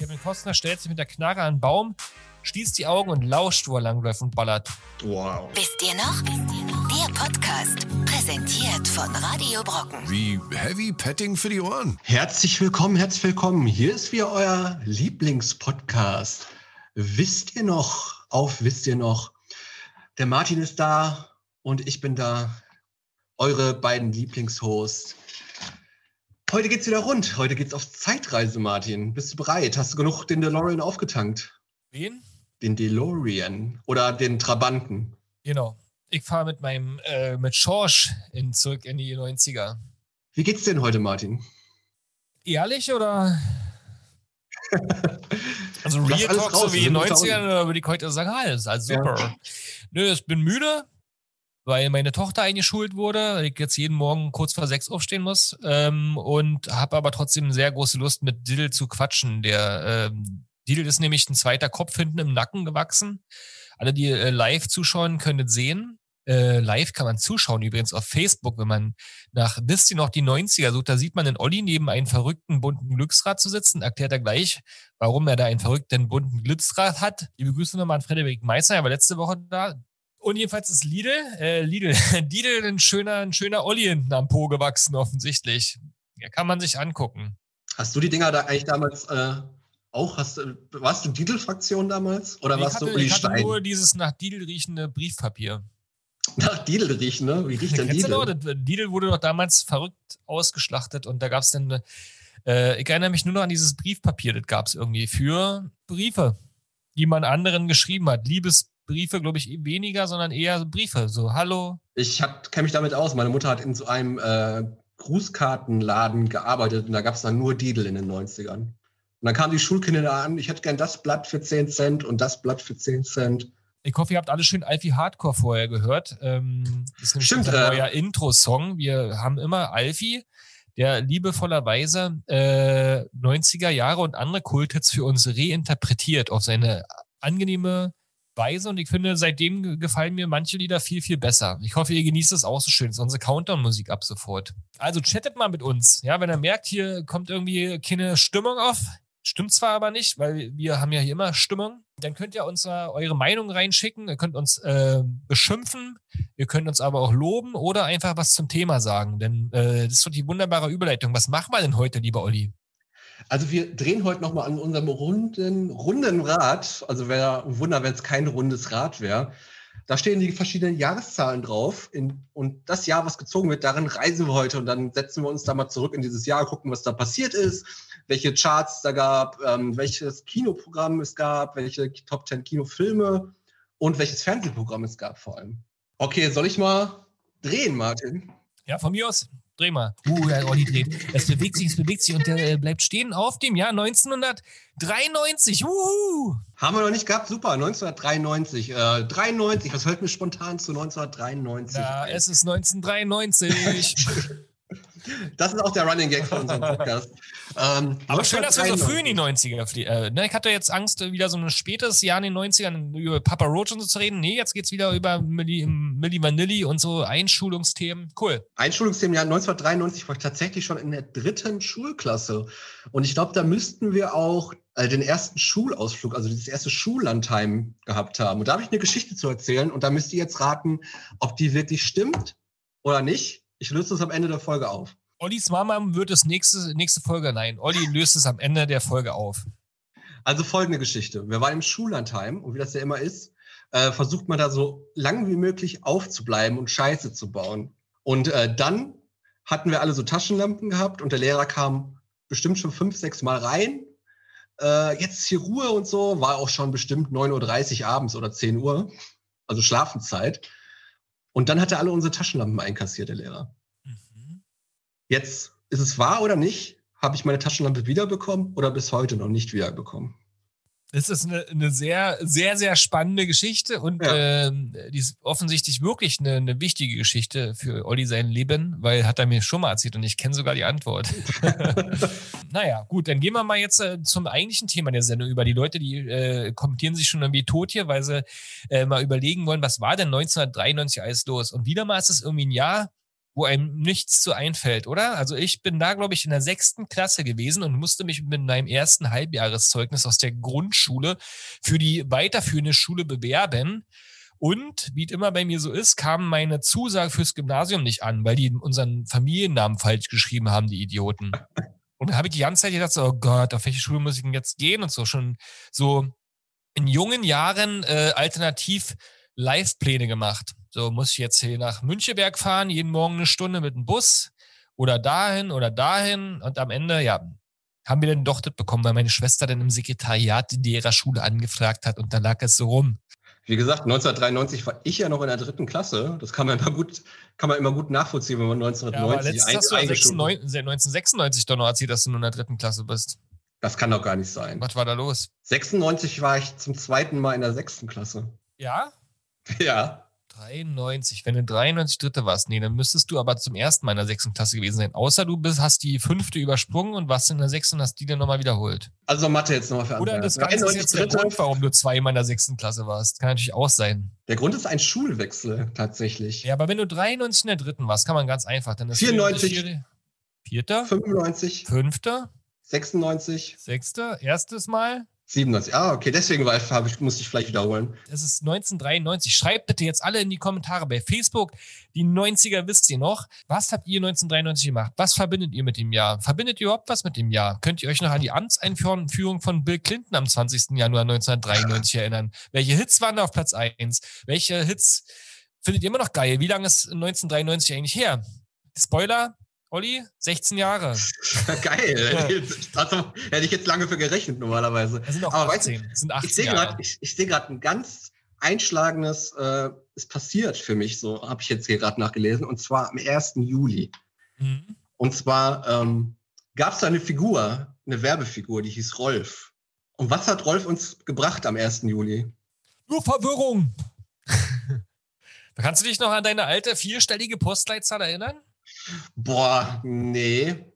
Kevin Costner stellt sich mit der Knarre an den Baum, schließt die Augen und lauscht, wo er langläuft und ballert. Wow. Wisst ihr noch? Der Podcast, präsentiert von Radio Brocken. Wie Heavy Petting für die Ohren. Herzlich willkommen, herzlich willkommen. Hier ist wieder euer Lieblingspodcast. Wisst ihr noch, auf wisst ihr noch, der Martin ist da und ich bin da, eure beiden Lieblingshosts. Heute geht's wieder rund. Heute geht's auf Zeitreise, Martin. Bist du bereit? Hast du genug den DeLorean aufgetankt? Wen? Den DeLorean oder den Trabanten? Genau. Ich fahre mit meinem, äh, mit Schorsch in, zurück in die 90er. Wie geht's denn heute, Martin? Ehrlich oder? also Real Talk so wie in den sind unter 90ern, oder würde ich heute sagen, alles Ja. super. Nö, ich bin müde, weil meine Tochter eingeschult wurde, weil ich jetzt jeden Morgen kurz vor sechs aufstehen muss ähm, und habe aber trotzdem sehr große Lust, mit Diddle zu quatschen. Der ähm, Diddle ist nämlich ein zweiter Kopf hinten im Nacken gewachsen. Alle, die äh, live zuschauen, können es sehen. Äh, live kann man zuschauen, übrigens auf Facebook, wenn man nach ihr noch die 90er sucht, da sieht man den Olli neben einem verrückten bunten Glücksrad zu sitzen, erklärt er gleich, warum er da einen verrückten bunten Glücksrad hat. Liebe Grüße nochmal an Frederik Meißner, er war letzte Woche da. Und jedenfalls ist Lidl, äh, Lidl, Lidl ein schöner, ein schöner Olli hinten am Po gewachsen, offensichtlich. Ja, kann man sich angucken. Hast du die Dinger da eigentlich damals äh, auch? Hast, du- warst du Didel-Fraktion damals? Oder ich warst hatte, du Uli ich hatte Stein? nur dieses nach Lidl riechende Briefpapier. Nach Didel riechen, ne? Wie riecht denn du noch? Das- Lidl wurde doch damals verrückt ausgeschlachtet und da gab es dann, äh, ich erinnere mich nur noch an dieses Briefpapier, das gab es irgendwie für Briefe, die man anderen geschrieben hat. Liebesbriefe, glaube ich, eh weniger, sondern eher Briefe. So, hallo. Ich kenne mich damit aus. Meine Mutter hat in so einem äh, Grußkartenladen gearbeitet und da gab es dann nur Didel in den 90ern. Und dann kamen die Schulkinder da an, ich hätte gern das Blatt für 10 Cent und das Blatt für 10 Cent. Ich hoffe, ihr habt alle schön Alfie Hardcore vorher gehört. Ähm, das ist Stimmt, unser äh, neuer Intro-Song. Wir haben immer Alfie, der liebevollerweise äh, 90er Jahre und andere Kulthits für uns reinterpretiert auf seine angenehme Weise. Und ich finde, seitdem ge- gefallen mir manche Lieder viel, viel besser. Ich hoffe, ihr genießt es auch so schön. Das ist unsere Countdown-Musik ab sofort. Also chattet mal mit uns. Ja, wenn ihr merkt, hier kommt irgendwie keine Stimmung auf. Stimmt zwar aber nicht, weil wir haben ja hier immer Stimmung. Dann könnt ihr uns äh, eure Meinung reinschicken. Ihr könnt uns äh, beschimpfen. Ihr könnt uns aber auch loben oder einfach was zum Thema sagen. Denn äh, das ist doch die wunderbare Überleitung. Was machen wir denn heute, lieber Olli? Also wir drehen heute nochmal an unserem runden, runden Rad. Also wäre ein Wunder, wenn es kein rundes Rad wäre. Da stehen die verschiedenen Jahreszahlen drauf. In, und das Jahr, was gezogen wird, darin reisen wir heute. Und dann setzen wir uns da mal zurück in dieses Jahr, gucken, was da passiert ist, welche Charts da gab, ähm, welches Kinoprogramm es gab, welche Top 10 Kinofilme und welches Fernsehprogramm es gab vor allem. Okay, soll ich mal drehen, Martin? Ja, von mir aus. Dreh mal. Uh, der Olli dreht. Es bewegt sich, es bewegt sich und der äh, bleibt stehen auf dem Jahr 1993. Uhu. Haben wir noch nicht gehabt? Super, 1993. Äh, 93, was fällt mir spontan zu 1993? Ja, es ist 1993. Das ist auch der Running Gag von unserem Podcast. ähm, Aber schön, dass wir so 1993. früh in die 90er flie- äh, ne, Ich hatte jetzt Angst, äh, wieder so ein spätes Jahr in den 90ern über Papa Roach und so zu reden. Nee, jetzt geht's wieder über Milli, Milli Vanilli und so Einschulungsthemen. Cool. Einschulungsthemen, ja, 1993 war ich tatsächlich schon in der dritten Schulklasse. Und ich glaube, da müssten wir auch äh, den ersten Schulausflug, also das erste Schullandheim gehabt haben. Und da habe ich eine Geschichte zu erzählen. Und da müsst ihr jetzt raten, ob die wirklich stimmt oder nicht. Ich löse das am Ende der Folge auf. Ollis Mama wird es nächste, nächste Folge, nein, Olli löst es am Ende der Folge auf. Also folgende Geschichte. Wir waren im Schullandheim und wie das ja immer ist, äh, versucht man da so lang wie möglich aufzubleiben und Scheiße zu bauen. Und äh, dann hatten wir alle so Taschenlampen gehabt und der Lehrer kam bestimmt schon fünf, sechs Mal rein. Äh, jetzt hier Ruhe und so, war auch schon bestimmt 9.30 Uhr abends oder 10 Uhr, also Schlafenszeit. Und dann hat er alle unsere Taschenlampen einkassiert, der Lehrer. Mhm. Jetzt ist es wahr oder nicht? Habe ich meine Taschenlampe wiederbekommen oder bis heute noch nicht wiederbekommen? Das ist eine, eine sehr, sehr, sehr spannende Geschichte und Ja. ähm, die ist offensichtlich wirklich eine, eine wichtige Geschichte für Olli sein Leben, weil hat er mir schon mal erzählt und ich kenne sogar die Antwort. naja, gut, dann gehen wir mal jetzt äh, zum eigentlichen Thema der Sendung über. Die Leute, die äh, kommentieren sich schon irgendwie tot hier, weil sie äh, mal überlegen wollen, was war denn 1993 alles los? Und wieder mal ist es irgendwie ein Jahr, wo einem nichts zu einfällt, oder? Also ich bin da, glaube ich, in der sechsten Klasse gewesen und musste mich mit meinem ersten Halbjahreszeugnis aus der Grundschule für die weiterführende Schule bewerben. Und wie es immer bei mir so ist, kam meine Zusage fürs Gymnasium nicht an, weil die unseren Familiennamen falsch geschrieben haben, die Idioten. Und da habe ich die ganze Zeit gedacht, so, oh Gott, auf welche Schule muss ich denn jetzt gehen und so schon so in jungen Jahren äh, alternativ Live-Pläne gemacht. So muss ich jetzt hier nach Müncheberg fahren, jeden Morgen eine Stunde mit dem Bus oder dahin oder dahin und am Ende, ja, haben wir dann doch das bekommen, weil meine Schwester dann im Sekretariat ihrer Schule angefragt hat und da lag es so rum. Wie gesagt, 1993 war ich ja noch in der dritten Klasse. Das kann man immer gut, kann man immer gut nachvollziehen, wenn man 1990 ja, aber hast du 1996 doch noch erzählt, dass du nur in der dritten Klasse bist. Das kann doch gar nicht sein. Was war da los? 96 war ich zum zweiten Mal in der sechsten Klasse. Ja? Ja. 93. Wenn du 93 Dritte warst, nee, dann müsstest du aber zum ersten Mal in der sechsten Klasse gewesen sein. Außer du bist, hast die fünfte übersprungen und warst in der sechsten und hast die dann nochmal wiederholt. Also Mathe jetzt nochmal für Oder das Ganze ist jetzt der Grund, warum du zweimal in der sechsten Klasse warst. Kann natürlich auch sein. Der Grund ist ein Schulwechsel tatsächlich. Ja, aber wenn du 93 in der dritten warst, kann man ganz einfach. Dann ist 94. Vierter. 95. Fünfter. 96. Sechster. Erstes Mal. 97. Ah, okay, deswegen war, ich, musste ich vielleicht wiederholen. Es ist 1993. Schreibt bitte jetzt alle in die Kommentare bei Facebook. Die 90er wisst ihr noch. Was habt ihr 1993 gemacht? Was verbindet ihr mit dem Jahr? Verbindet ihr überhaupt was mit dem Jahr? Könnt ihr euch noch an die Amtseinführung von Bill Clinton am 20. Januar 1993 erinnern? Welche Hits waren da auf Platz 1? Welche Hits findet ihr immer noch geil? Wie lange ist 1993 eigentlich her? Spoiler, Olli, 16 Jahre. Geil. hätte ich jetzt lange für gerechnet normalerweise. Das sind auch Aber 18. Weißt, sind 18 ich sehe gerade ich, ich seh ein ganz einschlagendes, äh, ist passiert für mich, so habe ich jetzt hier gerade nachgelesen, und zwar am 1. Juli. Mhm. Und zwar ähm, gab es da eine Figur, eine Werbefigur, die hieß Rolf. Und was hat Rolf uns gebracht am 1. Juli? Nur Verwirrung. Kannst du dich noch an deine alte vierstellige Postleitzahl erinnern? Boah, nee.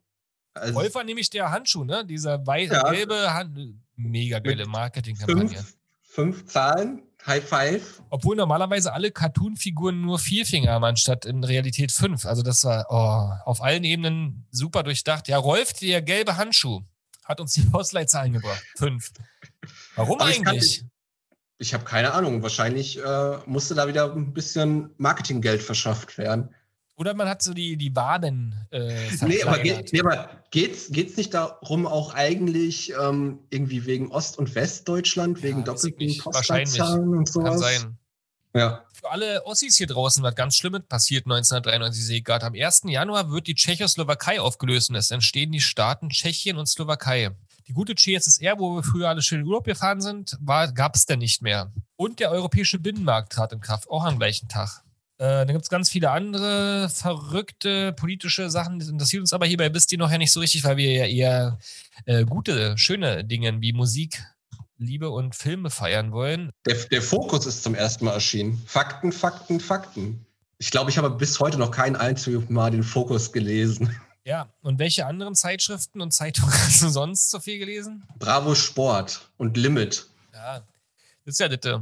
Also, Wolf war nämlich der Handschuh, ne? Dieser weiße, ja. gelbe Hand. Mega geile Marketingkampagne. Fünf, fünf Zahlen, High Five. Obwohl normalerweise alle Cartoon-Figuren nur vier Finger haben, anstatt in Realität fünf. Also das war oh, auf allen Ebenen super durchdacht. Ja, Rolf, der gelbe Handschuh, hat uns die Postleitzahlen gebracht. Fünf. Warum Aber eigentlich? Ich, ich habe keine Ahnung. Wahrscheinlich äh, musste da wieder ein bisschen Marketinggeld verschafft werden. Oder man hat so die, die Waden. Äh, nee, aber, geht, nee, aber geht's, geht's nicht darum, auch eigentlich ähm, irgendwie wegen Ost- und Westdeutschland, wegen ja, doppelten Postleitzahlen und sowas? Kann sein. Ja. Für alle Ossis hier draußen was ganz Schlimmes passiert 1993, sehe ich gerade. Am 1. Januar wird die Tschechoslowakei aufgelöst und es entstehen die Staaten Tschechien und Slowakei. Die gute CSSR, wo wir früher alle schön in Urlaub gefahren sind, gab es denn nicht mehr. Und der europäische Binnenmarkt trat in Kraft, auch am gleichen Tag. Äh, da gibt es ganz viele andere verrückte politische Sachen, das interessiert uns aber hierbei wisst ihr noch ja nicht so richtig, weil wir ja eher äh, gute, schöne Dinge wie Musik, Liebe und Filme feiern wollen. Der, der Fokus ist zum ersten Mal erschienen. Fakten, Fakten, Fakten. Ich glaube, ich habe bis heute noch kein einziges Mal den Fokus gelesen. Ja, und welche anderen Zeitschriften und Zeitungen hast du sonst so viel gelesen? Bravo Sport und Limit. Ja, das ist ja das.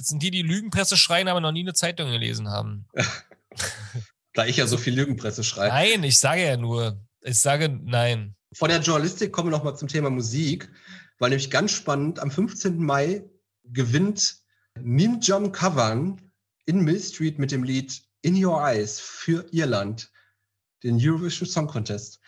Das sind die, die Lügenpresse schreien, aber noch nie eine Zeitung gelesen haben. da ich ja so viel Lügenpresse schreibe. Nein, ich sage ja nur. Ich sage nein. Von der Journalistik kommen wir noch mal zum Thema Musik, weil nämlich ganz spannend, am 15. Mai gewinnt Nimjam Kavan in Mill Street mit dem Lied In Your Eyes für Irland den Eurovision Song Contest.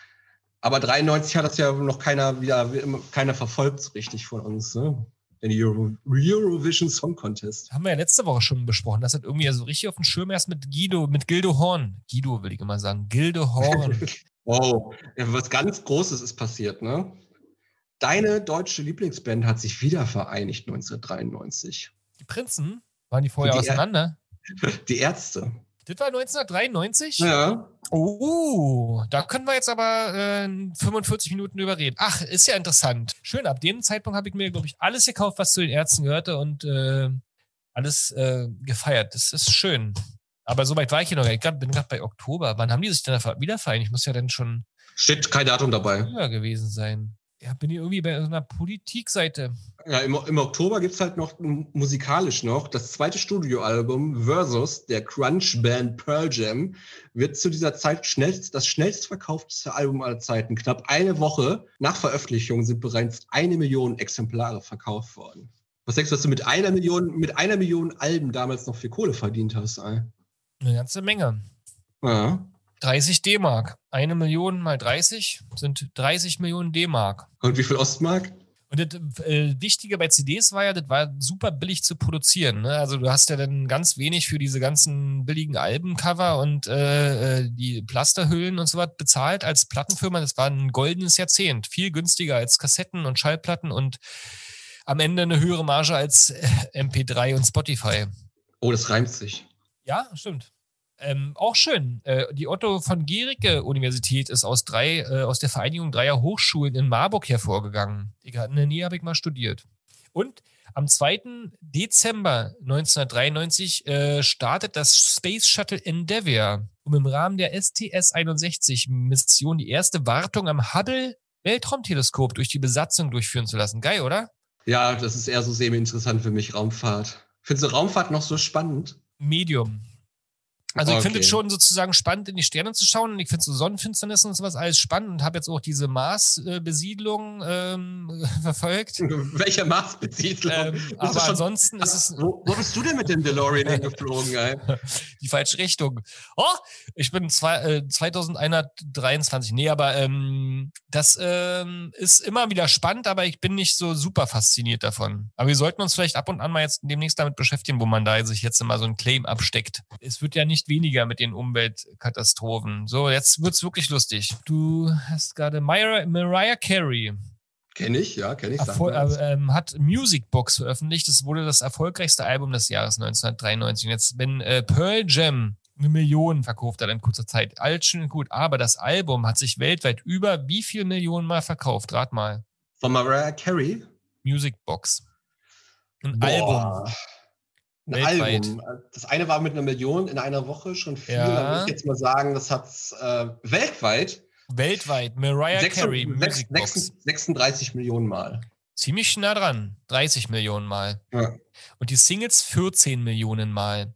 Aber 93 hat das ja noch keiner wieder keiner verfolgt so richtig von uns. Ne? In Euro, Eurovision Song Contest. Haben wir ja letzte Woche schon besprochen. Das hat irgendwie so richtig auf dem Schirm erst mit Guido, mit Gildo Horn. Guido will ich immer sagen. Gildo Horn. wow, was ganz Großes ist passiert, ne? Deine deutsche Lieblingsband hat sich wieder vereinigt 1993. Die Prinzen? Waren die vorher die auseinander? die Ärzte. Das war 1993? Ja. Oh, da können wir jetzt aber äh, 45 Minuten überreden. Ach, ist ja interessant. Schön, ab dem Zeitpunkt habe ich mir, glaube ich, alles gekauft, was zu den Ärzten gehörte und äh, alles äh, gefeiert. Das ist schön. Aber so weit war ich hier noch. Ich bin gerade bei Oktober. Wann haben die sich denn wieder vereinigt? Ich muss ja dann schon. Steht kein Datum dabei. Höher gewesen sein. Ja, bin ich irgendwie bei so einer Politikseite. Ja, im, im Oktober gibt's halt noch musikalisch noch das zweite Studioalbum Versus der Crunch-Band Pearl Jam wird zu dieser Zeit schnellst, das schnellst verkaufteste Album aller Zeiten. Knapp eine Woche nach Veröffentlichung sind bereits eine Million Exemplare verkauft worden. Was denkst du, dass du mit einer Million, mit einer Million Alben damals noch viel Kohle verdient hast? Ey? Eine ganze Menge. Ja. 30 D-Mark. Eine Million mal 30 sind 30 Millionen D-Mark. Und wie viel Ostmark? Und das äh, Wichtige bei CDs war ja, das war super billig zu produzieren. Ne? Also du hast ja dann ganz wenig für diese ganzen billigen Albencover und äh, äh, die Plasterhüllen und so was bezahlt als Plattenfirma. Das war ein goldenes Jahrzehnt. Viel günstiger als Kassetten und Schallplatten und am Ende eine höhere Marge als äh, MP3 und Spotify. Oh, das reimt sich. Ja, stimmt. Ähm, auch schön. Äh, die Otto von Gericke Universität ist aus drei, äh, aus der Vereinigung dreier Hochschulen in Marburg hervorgegangen. Ich, in der Nähe habe ich mal studiert. Und am 2. Dezember 1993 äh, startet das Space Shuttle Endeavour, um im Rahmen der STS-61-Mission die erste Wartung am Hubble Weltraumteleskop durch die Besatzung durchführen zu lassen. Geil, oder? Ja, das ist eher so semi-interessant für mich, Raumfahrt. Findest du Raumfahrt noch so spannend? Medium. Also ich finde Okay. es schon sozusagen spannend, in die Sterne zu schauen. Und ich finde so Sonnenfinsternis und sowas alles spannend und habe jetzt auch diese Mars-Besiedlung ähm, verfolgt. Welcher Marsbesiedlung? Ähm, aber schon- ansonsten ist es wo, wo bist du denn mit dem DeLorean hingeflogen, ey? die falsche Richtung. Oh, ich bin zwei, äh, 2123. Nee, aber ähm, das ähm, ist immer wieder spannend, aber ich bin nicht so super fasziniert davon. Aber wir sollten uns vielleicht ab und an mal jetzt demnächst damit beschäftigen, wo man da sich jetzt immer so ein Claim absteckt. Es wird ja nicht weniger mit den Umweltkatastrophen. So, jetzt wird's wirklich lustig. Du hast gerade Mariah, Mariah Carey Kenn ich, ja, kenn ich. Erfol äh, ähm, hat Music Box veröffentlicht. Das wurde das erfolgreichste Album des Jahres 1993. Und jetzt, wenn äh, Pearl Jam eine Million verkauft hat in kurzer Zeit, alles schön und gut. Aber das Album hat sich weltweit über wie viel Millionen Mal verkauft? Rat mal. Von Mariah Carey. Music Box. Ein Boah. Album. Ein Weltweit. Album. Das eine war mit einer Million in einer Woche schon viel. Ja. Dann würde ich jetzt mal sagen, das hat äh, weltweit Weltweit. Mariah 36 Carey Music Box. 36 Millionen Mal. Ziemlich nah dran. 30 Millionen Mal. Ja. Und die Singles 14 Millionen Mal.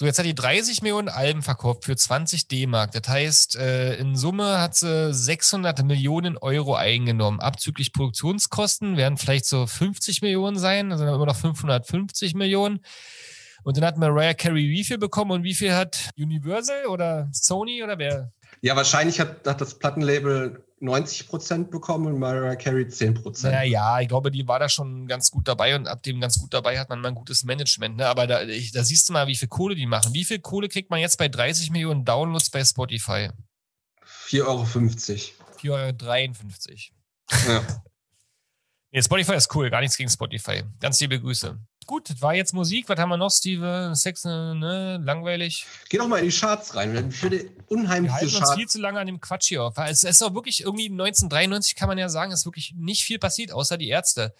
So, jetzt hat die 30 Millionen Alben verkauft für 20 D-Mark. Das heißt, äh, in Summe hat sie 600 Millionen Euro eingenommen. Abzüglich Produktionskosten werden vielleicht so 50 Millionen sein, also immer noch 550 Millionen. Und dann hat Mariah Carey wie viel bekommen und wie viel hat Universal oder Sony oder wer? Ja, wahrscheinlich hat, hat das Plattenlabel 90% bekommen und Mariah Carey 10%. Naja, ich glaube, die war da schon ganz gut dabei und ab dem ganz gut dabei hat man mal ein gutes Management. Ne? Aber da, da siehst du mal, wie viel Kohle die machen. Wie viel Kohle kriegt man jetzt bei 30 Millionen Downloads bei Spotify? 4,50 Euro. 4,53 Euro. Ja. Nee, Spotify ist cool, gar nichts gegen Spotify. Ganz liebe Grüße. Gut, das war jetzt Musik. Was haben wir noch, Steve? Sex, äh, ne? Langweilig. Geh doch mal in die Charts rein. Ich würde Wir unheimlich halten diese uns Charts. viel zu lange an dem Quatsch hier auf. Es ist auch wirklich irgendwie 1993 kann man ja sagen, ist wirklich nicht viel passiert, außer die Ärzte.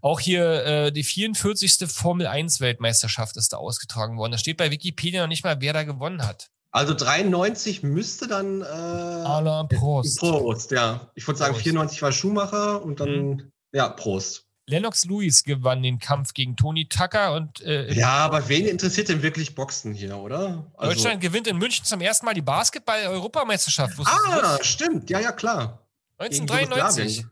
Auch hier äh, die 44. Formel 1 Weltmeisterschaft ist da ausgetragen worden. Da steht bei Wikipedia noch nicht mal, wer da gewonnen hat. Also 93 müsste dann. Äh, Alain Prost. Prost, ja. Ich würde sagen, Prost. 94 war Schumacher und dann, ja, Prost. Lennox Lewis gewann den Kampf gegen Tony Tucker und äh, Ja, aber wen interessiert denn wirklich Boxen hier, oder? Also- Deutschland gewinnt in München zum ersten Mal die Basketball-Europameisterschaft. Ah, stimmt. Ja, ja, klar. Gegen 1993. Jugoslawien.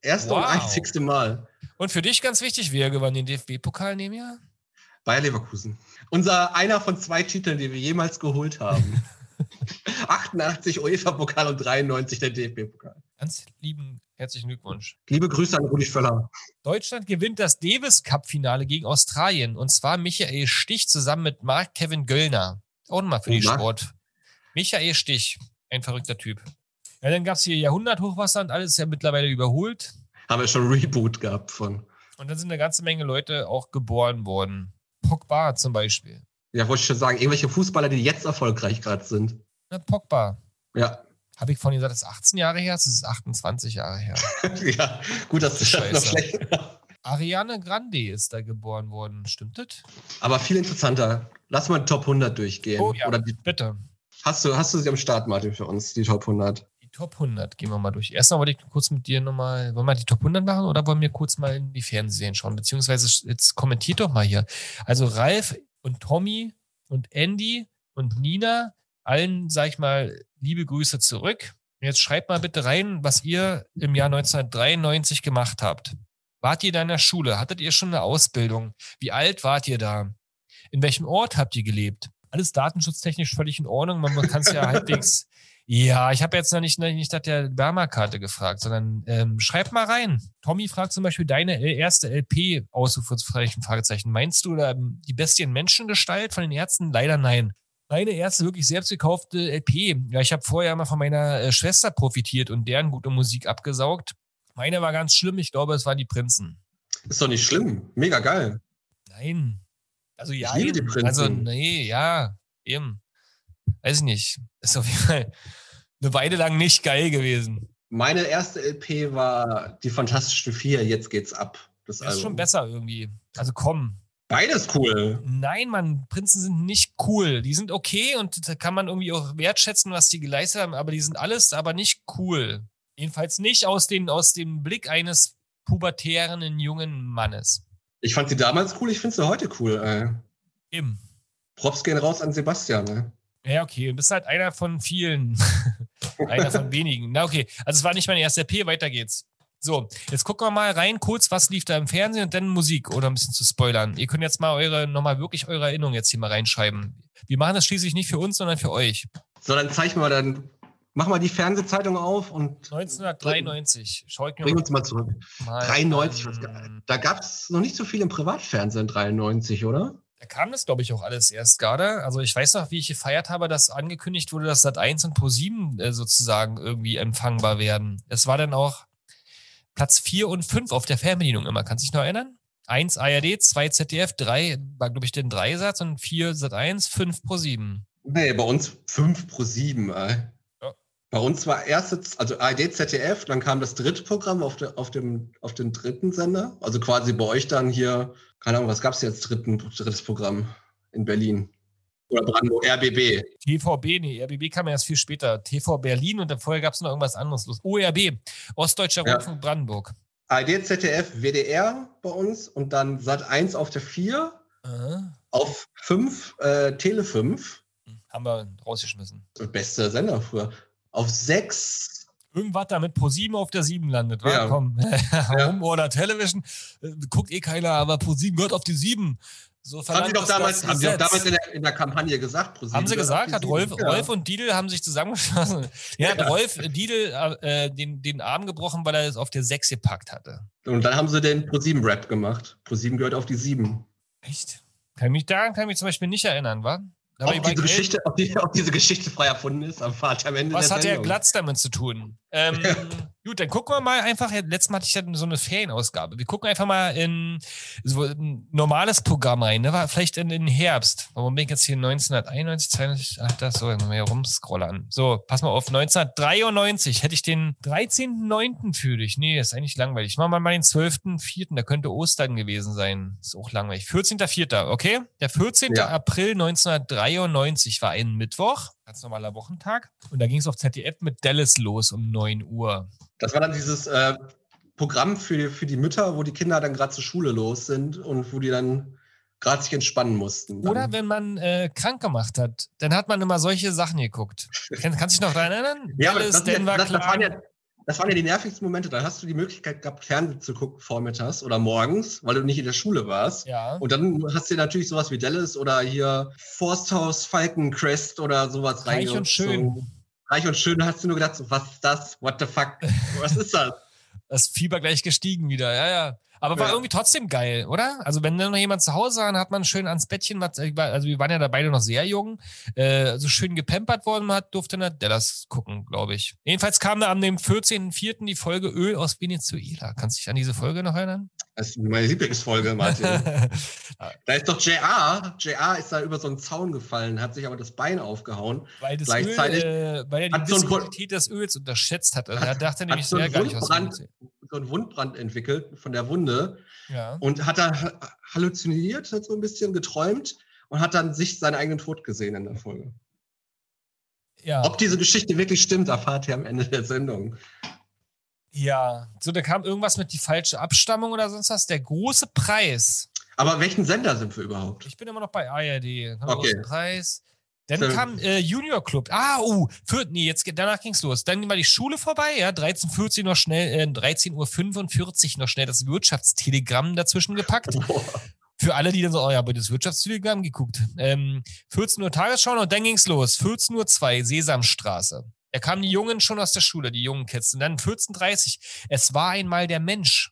Erste Wow. und einzigste Mal. Und für dich ganz wichtig, wer gewann den DFB-Pokal in dem Jahr? Bayer Leverkusen. Unser einer von zwei Titeln, die wir jemals geholt haben. 88 UEFA-Pokal und 93 der DFB-Pokal. Ganz lieben herzlichen Glückwunsch. Liebe Grüße an Rudi Völler. Deutschland gewinnt das Davis Cup-Finale gegen Australien und zwar Michael Stich zusammen mit Mark Kevin Göllner. Auch nochmal für Oh, die Mark. Sport. Michael Stich, ein verrückter Typ. Ja, dann gab es hier Jahrhunderthochwasser und alles ist ja mittlerweile überholt. Haben wir schon Reboot gehabt von. Und dann sind eine ganze Menge Leute auch geboren worden. Pogba zum Beispiel. Ja, wollte ich schon sagen, irgendwelche Fußballer, die jetzt erfolgreich gerade sind. Na, Pogba. Ja. Habe ich vorhin gesagt, das ist 18 Jahre her, es ist 28 Jahre her. ja, gut, dass du das noch Scheiße. schlecht. Ariane Grande ist da geboren worden, stimmt das? Aber viel interessanter. Lass mal die Top 100 durchgehen. Oh ja, Oder die, bitte. hast, du, hast du sie am Start, Martin, für uns, die Top 100? Die Top 100 gehen wir mal durch. Erstmal wollte ich kurz mit dir nochmal, wollen wir die Top 100 machen oder wollen wir kurz mal in die Fernsehen schauen? Beziehungsweise jetzt kommentiert doch mal hier. Also Ralf und Tommy und Andy und Nina, allen, sag ich mal, liebe Grüße zurück. Jetzt schreibt mal bitte rein, was ihr im Jahr 1993 gemacht habt. Wart ihr da in der Schule? Hattet ihr schon eine Ausbildung? Wie alt wart ihr da? In welchem Ort habt ihr gelebt? Alles datenschutztechnisch völlig in Ordnung. Man, kann es ja halbwegs ja, ich habe jetzt noch nicht, nicht nach der Wärmerkarte gefragt, sondern ähm, schreib mal rein. Tommy fragt zum Beispiel deine erste LP, Ausrufungszeichen, Fragezeichen. Meinst du ähm, die Bestien Menschengestalt von den Ärzten? Leider nein. Meine erste wirklich selbst gekaufte LP. Ja, ich habe vorher mal von meiner äh, Schwester profitiert und deren gute Musik abgesaugt. Meine war ganz schlimm. Ich glaube, es waren die Prinzen. Ist doch nicht schlimm. Mega geil. Nein. Also ja, Ich liebe die Prinzen. also nee, ja, eben. Weiß ich nicht. Ist auf jeden Fall eine Weile lang nicht geil gewesen. Meine erste LP war die Fantastischen Vier, jetzt geht's ab. Das, Das ist schon besser irgendwie. Also komm. Beides cool. Nein, Mann, Prinzen sind nicht cool. Die sind okay und da kann man irgendwie auch wertschätzen, was die geleistet haben, aber die sind alles aber nicht cool. Jedenfalls nicht aus, den, aus dem Blick eines pubertären jungen Mannes. Ich fand sie damals cool, ich finde sie heute cool. Ey. Eben. Props gehen raus an Sebastian. Ey. Ja, okay, du bist halt einer von vielen. einer von wenigen. Na, okay. Also, es war nicht meine erste LP, weiter geht's. So, jetzt gucken wir mal rein, kurz, was lief da im Fernsehen und dann Musik, oder ein bisschen zu spoilern. Ihr könnt jetzt mal eure, nochmal wirklich eure Erinnerung jetzt hier mal reinschreiben. Wir machen das schließlich nicht für uns, sondern für euch. So, dann zeig mal dann, mach mal die Fernsehzeitung auf und 1993. Schau ich mir bring uns mal zurück. mal 93, was, da gab es noch nicht so viel im Privatfernsehen 93, oder? Da kam das, glaube ich, auch alles erst gerade. Also ich weiß noch, wie ich gefeiert habe, dass angekündigt wurde, dass Sat 1 und Pro 7 äh, sozusagen irgendwie empfangbar werden. Es war dann auch Platz 4 und 5 auf der Fernbedienung immer. Kannst du dich noch erinnern? 1 ARD, 2 ZDF, 3 war, glaube ich, den Dreisatz und 4 Sat 1, 5 Pro 7. Nee, bei uns 5 pro 7, ey. Ja. Bei uns war erste, also ARD, ZDF, dann kam das dritte Programm auf, der, auf, dem, auf den dritten Sender. Also quasi bei euch dann hier, keine Ahnung, was gab es jetzt dritten, drittes Programm in Berlin? Oder Brandenburg, RBB. TVB, nee, RBB kam erst viel später. TV Berlin und dann vorher gab es noch irgendwas anderes los. ORB, Ostdeutscher Ja. Rundfunk Brandenburg. ARD, ZDF, WDR bei uns und dann Sat 1 auf der 4, Äh, auf 5, äh, Tele 5. haben wir rausgeschmissen. Bester Sender früher. Auf 6, Irgendwas da mit Pro 7 auf der 7 landet? Ja. Komm. Home oder Television. äh, Guckt eh keiner, aber Pro 7 gehört auf die 7. So haben sie doch damals, haben sie doch damals in der, in der Kampagne gesagt. ProSieben Haben sie gesagt, hat Rolf. Ja. Rolf und Diedel haben sich zusammengeschlossen. Ja, hat Ja. Rolf Diedel äh, den, den Arm gebrochen, weil er es auf der 6 gepackt hatte. Und dann haben sie den ProSieben-Rap gemacht. ProSieben gehört auf die 7. Echt? Kann mich daran kann ich mich zum Beispiel nicht erinnern, wa? Ich Ob diese, Geschichte, ob, die, ob diese Geschichte frei erfunden ist, erfahrt am Ende Was hat der. Glatz damit zu tun? Ähm, gut, dann gucken wir mal einfach. Letztes Mal hatte ich ja so eine Ferienausgabe. Wir gucken einfach mal in so ein normales Programm rein. Ne? Vielleicht in den Herbst. Warum bin ich jetzt hier 1991, 92? Ach, das so, wenn wir hier rumscrollen. So, pass mal auf. 1993 hätte ich den 13.9. für dich. Nee, ist eigentlich langweilig. Machen wir mal den 12.4. Da könnte Ostern gewesen sein. Ist auch langweilig. 14.4. Okay? Der 14. Ja. April 1993 war ein Mittwoch. Ganz normaler Wochentag. Und da ging es auf ZDF mit Dallas los um 9 Uhr. Das war dann dieses äh, Programm für, für die Mütter, wo die Kinder dann gerade zur Schule los sind und wo die dann gerade sich entspannen mussten. Dann. Oder wenn man äh, krank gemacht hat, dann hat man immer solche Sachen geguckt. Kann, kannst du dich noch daran erinnern? ja, aber Dallas, das, das, Denver, das, das, waren ja, das waren ja die nervigsten Momente. Da hast du die Möglichkeit gehabt, Fernsehen zu gucken vormittags oder morgens, weil du nicht in der Schule warst. ja. Und dann hast du natürlich sowas wie Dallas oder hier Forsthaus Falkencrest oder sowas Reich und schön. So, Reich und schön, da hast du nur gedacht, so, was ist das? What the fuck? Was ist das? Das Fieber gleich gestiegen wieder, ja, ja. Aber war Ja. irgendwie trotzdem geil, oder? Also wenn dann noch jemand zu Hause war, dann hat man schön ans Bettchen, was- also wir waren ja da beide noch sehr jung, äh, so schön gepampert worden hat, durfte dann Dallas gucken, glaube ich. Jedenfalls kam da am dem 14.04. die Folge Öl aus Venezuela. Kannst du dich an diese Folge noch erinnern? Das ist meine Lieblingsfolge, Martin. da ist doch JR. JR ist da über so einen Zaun gefallen, hat sich aber das Bein aufgehauen. weil das Öl, Gleichzeitig äh, weil er die hat so des Öls unterschätzt hat. Also er dachte nämlich, so sehr einen gar nicht aus Wundbrand. Venezuela. So einen Wundbrand entwickelt von der Wunde Ja. und hat da ha- halluziniert, hat so ein bisschen geträumt und hat dann sich seinen eigenen Tod gesehen in der Folge. Ja. Ob diese Geschichte wirklich stimmt, erfahrt ihr am Ende der Sendung. Ja. So, da kam irgendwas mit die falsche Abstammung oder sonst was. Der große Preis. Aber welchen Sender sind wir überhaupt? Ich bin immer noch bei ARD. Okay. Preis. Dann Film. kam äh, Junior Club. Ah, oh, für, nee, jetzt, geht- danach ging's los. Dann war die Schule vorbei, ja, 13, 14 noch schnell, äh, 13.45 Uhr noch schnell das Wirtschaftstelegramm dazwischen gepackt. Für alle, die dann so, oh ja, aber das Wirtschaftstelegramm geguckt. Ähm, 14 Uhr Tagesschau und dann ging's los. 14.02 Uhr Sesamstraße. Da kamen die Jungen schon aus der Schule, die jungen Kids. Und dann 14.30 Uhr. Es war einmal der Mensch.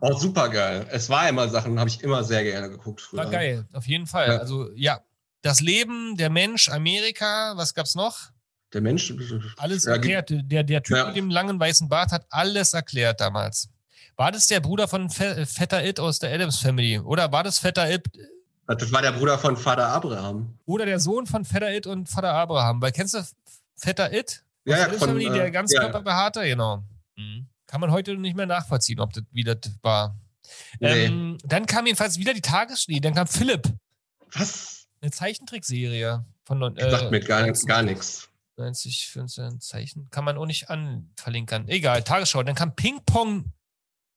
Oh, super geil. Es war immer Sachen, habe ich immer sehr gerne geguckt früher. War geil, auf jeden Fall. Ja. Also, ja. Das Leben, der Mensch, Amerika, was gab's noch? Der Mensch. Alles Ja, erklärt. Der, der Typ Ja. mit dem langen weißen Bart hat alles erklärt damals. War das der Bruder von Fe Vetter It aus der Adams Family? Oder war das Vetter It Das war der Bruder von Vater Abraham. oder der Sohn von Vetter It und Vater Abraham? Weil kennst du Vetter It? Ja, ja, von, Family, der äh, ganz ja. körperbehaarte, genau. Mhm. Kann man heute nicht mehr nachvollziehen, ob das, wie das war. Nee. Ähm, dann kam jedenfalls wieder die Tagesschau, dann kam Philipp, Was? Eine Zeichentrickserie von neun- Sagt mir gar, 19 gar nichts. 90, 15 Zeichen. Kann man auch nicht anverlinkern. Egal, Tagesschau. Dann kam Ping Pong,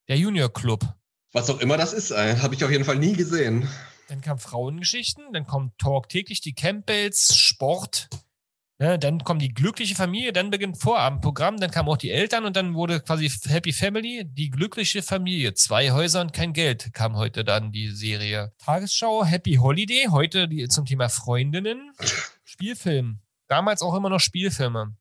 der Junior Club. Was auch immer das ist, habe ich auf jeden Fall nie gesehen. Dann kam Frauengeschichten. Dann kommt Talk täglich, die Campbells, Sport. Ja, dann kommt die glückliche Familie. Dann beginnt Vorabendprogramm. Dann kamen auch die Eltern und dann wurde quasi Happy Family, die glückliche Familie. Zwei Häuser und kein Geld kam heute dann die Serie. Tagesschau, Happy Holiday. Heute die, zum Thema Freundinnen. Spielfilm. Damals auch immer noch Spielfilme.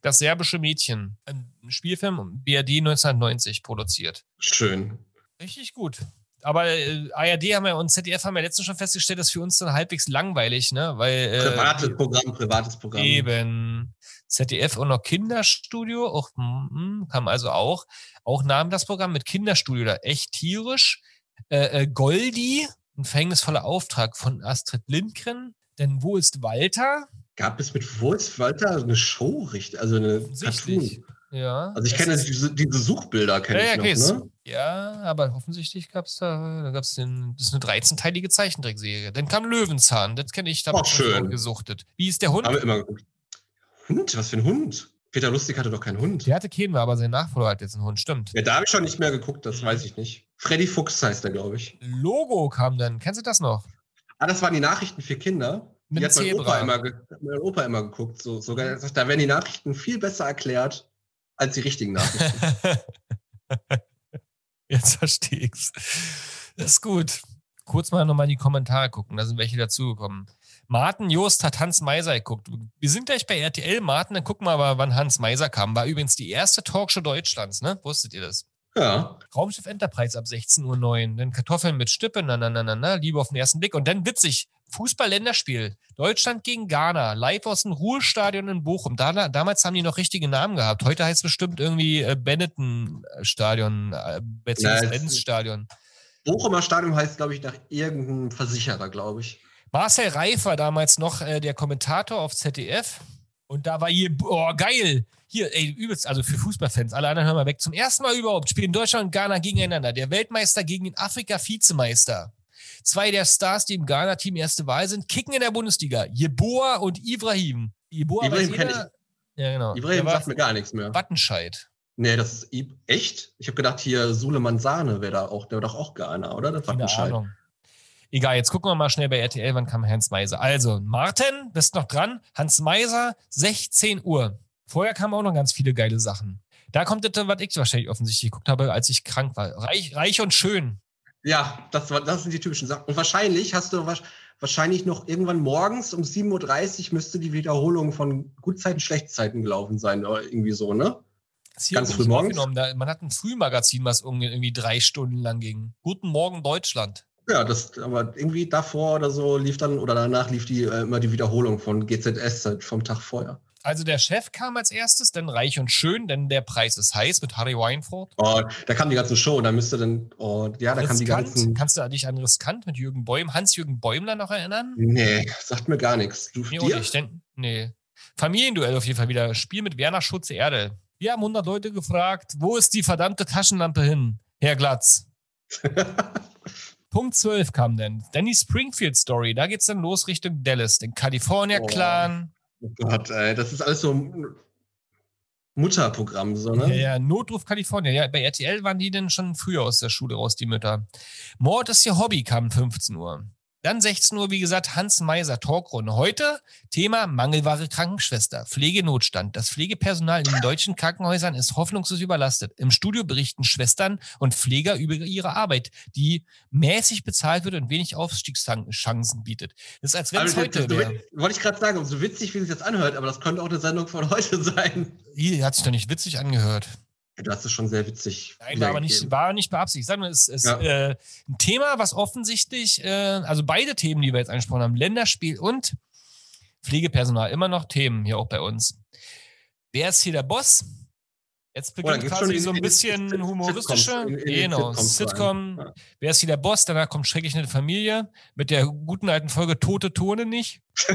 Das serbische Mädchen. Ein Spielfilm, BRD 1990 produziert. Schön. Richtig gut. Aber äh, ARD haben wir und ZDF haben ja letztens schon festgestellt, das ist für uns dann halbwegs langweilig, ne? Weil Privates äh, Programm, privates Programm. eben ZDF und noch Kinderstudio, auch mm, kam also auch, auch nahm das Programm mit Kinderstudio da echt tierisch. Äh, äh, Goldi, ein verhängnisvoller Auftrag von Astrid Lindgren. Denn wo ist Walter? Gab es mit Wurst Walter eine Show? Also eine. Cartoon? Ja. Also ich kenne ist- diese, diese Suchbilder, kenne Ja, ja, ich okay. noch, ne? Ja, aber offensichtlich gab es da, da gab es den, das ist eine 13-teilige Zeichentrickserie. Dann kam Löwenzahn, das kenne ich, da hab Oh, ich schon gesuchtet. Wie ist der Hund? Haben wir immer geguckt. Hund? Was für ein Hund? Peter Lustig hatte doch keinen Hund. Der hatte keinen aber sein Nachfolger hat jetzt einen Hund, stimmt. Ja, da habe ich schon nicht mehr geguckt, das weiß ich nicht. Freddy Fuchs heißt er, glaube ich. Logo kam dann, kennst du das noch? Ah, das waren die Nachrichten für Kinder. Mit die hat mein. Opa, immer mein Opa immer geguckt. So, sogar, er sagt, da werden die Nachrichten viel besser erklärt als die richtigen Nachrichten. Jetzt verstehe ich's. Das ist gut. Kurz mal nochmal in die Kommentare gucken, da sind welche dazugekommen. Martin Jost hat Hans Meiser geguckt. Wir sind gleich bei RTL, Martin, dann gucken wir aber, wann Hans Meiser kam. War übrigens die erste Talkshow Deutschlands, ne? Wusstet ihr das? Ja. Raumschiff Enterprise ab 16.09 Uhr. Dann Kartoffeln mit Stippe, na, na, na, na, na, Liebe auf den ersten Blick. Und dann witzig, Fußball-Länderspiel. Deutschland gegen Ghana, live aus dem Ruhestadion in Bochum. Da, damals haben die noch richtige Namen gehabt. Heute heißt es bestimmt irgendwie äh, Benetton-Stadion, äh, Mercedes-Benz-Stadion. Bochumer Stadion heißt, glaube ich, nach irgendeinem Versicherer, glaube ich. Marcel Reif war damals noch äh, der Kommentator auf ZDF. Und da war hier, oh, geil. Hier, ey, übelst, also für Fußballfans, alle anderen hören mal weg. Zum ersten Mal überhaupt spielen Deutschland und Ghana gegeneinander. Der Weltmeister gegen den Afrika-Vizemeister. Zwei der Stars, die im Ghana-Team erste Wahl sind, kicken in der Bundesliga. Jeboa und Ibrahim. Jeboa Ibrahim weiß kenn jeder- Ja, genau. Ibrahim sagt mir gar nichts mehr. Wattenscheid. Nee, das ist echt? Ich habe gedacht, hier Suleman Sahne wäre da auch, der war doch auch Ghana, oder? Das Wattenscheid. Ahnung. Egal, jetzt gucken wir mal schnell bei RTL, wann kam Hans Meiser. Also, Martin, bist noch dran? Hans Meiser, 16 Uhr. Vorher kamen auch noch ganz viele geile Sachen. Da kommt das, was ich wahrscheinlich offensichtlich geguckt habe, als ich krank war. Reich, reich und schön. Ja, das, war, das sind die typischen Sachen. Und wahrscheinlich hast du wahrscheinlich noch irgendwann morgens um 7.30 Uhr müsste die Wiederholung von Gutzeiten, Schlechtzeiten gelaufen sein, oder irgendwie so, ne? Ganz früh morgens? Da, man hat ein Frühmagazin, was irgendwie, irgendwie drei Stunden lang ging. Guten Morgen, Deutschland. Ja, das, aber irgendwie davor oder so lief dann, oder danach lief die äh, immer die Wiederholung von GZS halt vom Tag vorher. Also der Chef kam als erstes, dann Reich und Schön, dann Der Preis ist heiß mit Harry Weinfurt. Oh, da kam die ganze Show, da müsste dann, oh, ja, da kam die ganzen. Kannst du dich an Riskant mit Jürgen Bäum, Hans-Jürgen Bäumler noch erinnern? Nee, sagt mir gar nichts. Du, Nee, dir? nicht. Denn, nee. Familienduell auf jeden Fall wieder. Spiel mit Werner Schutze Erde. Wir haben 100 Leute gefragt, wo ist die verdammte Taschenlampe hin, Herr Glatz? Punkt 12 kam dann. Dann die Springfield Story. Da geht's dann los Richtung Dallas. Den California. Clan. Oh Gott, ey, das ist alles so ein Mutterprogramm, so, ne? Ja, ja, Notruf Kalifornien. Ja, bei RTL waren die denn schon früher aus der Schule raus, die Mütter. Mord ist ihr Hobby, kam 15 Uhr. Dann 16 Uhr, wie gesagt, Hans Meiser Talkrunde. Heute Thema Mangelware Krankenschwester, Pflegenotstand. Das Pflegepersonal in den deutschen Krankenhäusern ist hoffnungslos überlastet. Im Studio berichten Schwestern und Pfleger über ihre Arbeit, die mäßig bezahlt wird und wenig Aufstiegschancen bietet. Das ist, als wenn es Also, heute das, wäre. wollte ich gerade sagen, so witzig, wie sich das anhört, aber das könnte auch eine Sendung von heute sein. Hier hat sich doch nicht witzig angehört. Hast es schon sehr witzig. Nein, war aber nicht, war nicht beabsichtigt. Ich sage nur, es ist Ja. äh, ein Thema, was offensichtlich, äh, also beide Themen, die wir jetzt angesprochen haben, Länderspiel und Pflegepersonal, immer noch Themen hier auch bei uns. Wer ist hier der Boss? Jetzt Oh, beginnt gibt's quasi so ein in- in- bisschen in- humoristische. In- in genau, Sitcom. Ja. Wer ist hier der Boss? Danach kommt schrecklich eine Familie mit der guten alten Folge Tote Tone nicht.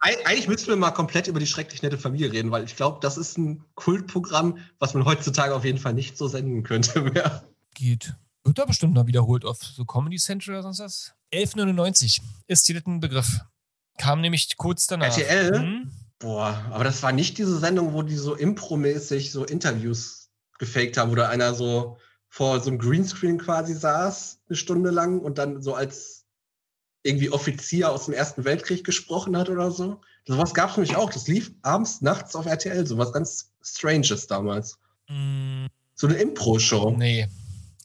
Eig- Eigentlich müssten wir mal komplett über die schrecklich nette Familie reden, weil ich glaube, das ist ein Kultprogramm, was man heutzutage auf jeden Fall nicht so senden könnte mehr. Geht. Wird da bestimmt noch wiederholt auf so Comedy Central oder sonst was. 1199 ist hier ein Begriff. Kam nämlich kurz danach. RTL? Hm? Boah, aber das war nicht diese Sendung, wo die so impromäßig so Interviews gefaked haben, wo da einer so vor so einem Greenscreen quasi saß, eine Stunde lang und dann so als irgendwie Offizier aus dem Ersten Weltkrieg gesprochen hat oder so. Sowas gab es nämlich auch. Das lief abends, nachts auf RTL, sowas ganz Stranges damals. Mm, So eine Impro-Show. Nee.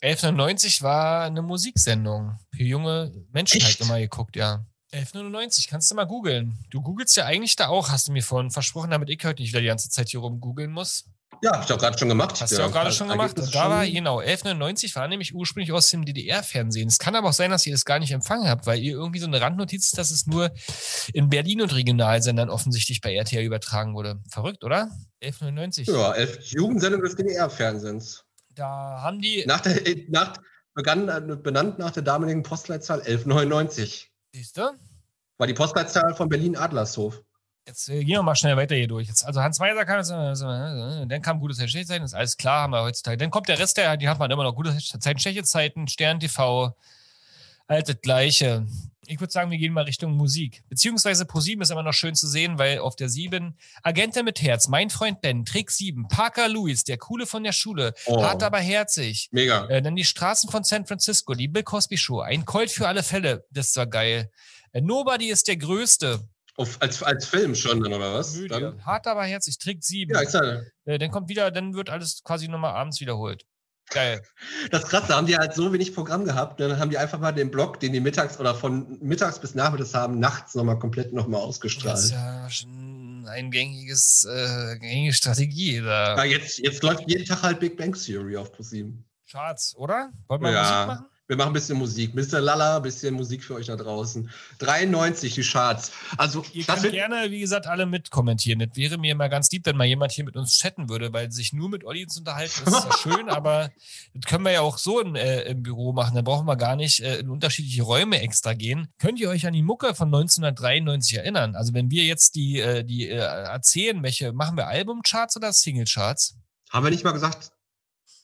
1199 war eine Musiksendung. Für junge Menschen halt Echt? immer geguckt, ja. 1199, kannst du mal googeln. Du googelst ja eigentlich da auch, hast du mir vorhin versprochen, damit ich heute nicht wieder die ganze Zeit hier rum googeln muss. Ja, hab ich doch gerade schon gemacht. Hast du Ja, auch gerade schon gemacht. Und da war, schon- genau, 1199 war nämlich ursprünglich aus dem DDR-Fernsehen. Es kann aber auch sein, dass ihr das gar nicht empfangen habt, weil ihr irgendwie so eine Randnotiz ist, dass es nur in Berlin und Regionalsendern offensichtlich bei RTL übertragen wurde. Verrückt, oder? 1199. Ja, elf Jugendsendung des DDR-Fernsehens. Da haben die, Nach der, äh, nach, begann, äh, benannt nach der damaligen Postleitzahl 1199. siehst du? War die Postleitzahl von Berlin-Adlershof. Jetzt äh, gehen wir mal schnell weiter hier durch. Jetzt, also Hans Meiser kam, jetzt, äh, dann kam gutes Zeiten, ist alles klar, haben wir heutzutage. Dann kommt der Rest, der, die hat man immer noch gute Zeiten, schlechte Zeiten, Stern TV, das Gleiche. Ich würde sagen, wir gehen mal Richtung Musik. Beziehungsweise Pro 7 ist immer noch schön zu sehen, weil auf der 7 Agente mit Herz, mein Freund Ben, Trick 7, Parker Lewis, der Coole von der Schule, Oh. hart aber herzig. Mega. Äh, dann die Straßen von San Francisco, die Bill Cosby Show, ein Colt für alle Fälle, das war geil. Äh, Nobody ist der Größte. Auf, als, als Film schon dann, oder was? Dann, Hart aber herzig, Trick 7. ja, ja, Äh, dann kommt wieder, dann wird alles quasi nochmal abends wiederholt. Geil. das Krasse, da haben die halt so wenig Programm gehabt, dann haben die einfach mal den Block, den die mittags oder von mittags bis nachmittags haben, nachts nochmal komplett nochmal Das ist ausgestrahlt. ja schon ein gängiges, äh, gängige Strategie Ja, da. jetzt, jetzt läuft jeden Tag halt Big Bang Theory auf ProSieben. Schatz, oder? Wollt wir Ja. Musik machen? Wir machen ein bisschen Musik. Mr. Lala, ein bisschen Musik für euch da draußen. 93, die Charts. Also, Ihr das könnt gerne, wie gesagt, alle mitkommentieren. Das wäre mir mal ganz lieb, wenn mal jemand hier mit uns chatten würde, weil sich nur mit Olli zu unterhalten, ist ja schön, aber das können wir ja auch so in, äh, im Büro machen. Da brauchen wir gar nicht äh, in unterschiedliche Räume extra gehen. Könnt ihr euch an die Mucke von 1993 erinnern? Also wenn wir jetzt die, äh, die äh, erzählen, welche, machen wir Albumcharts oder Singlecharts? haben wir nicht mal gesagt,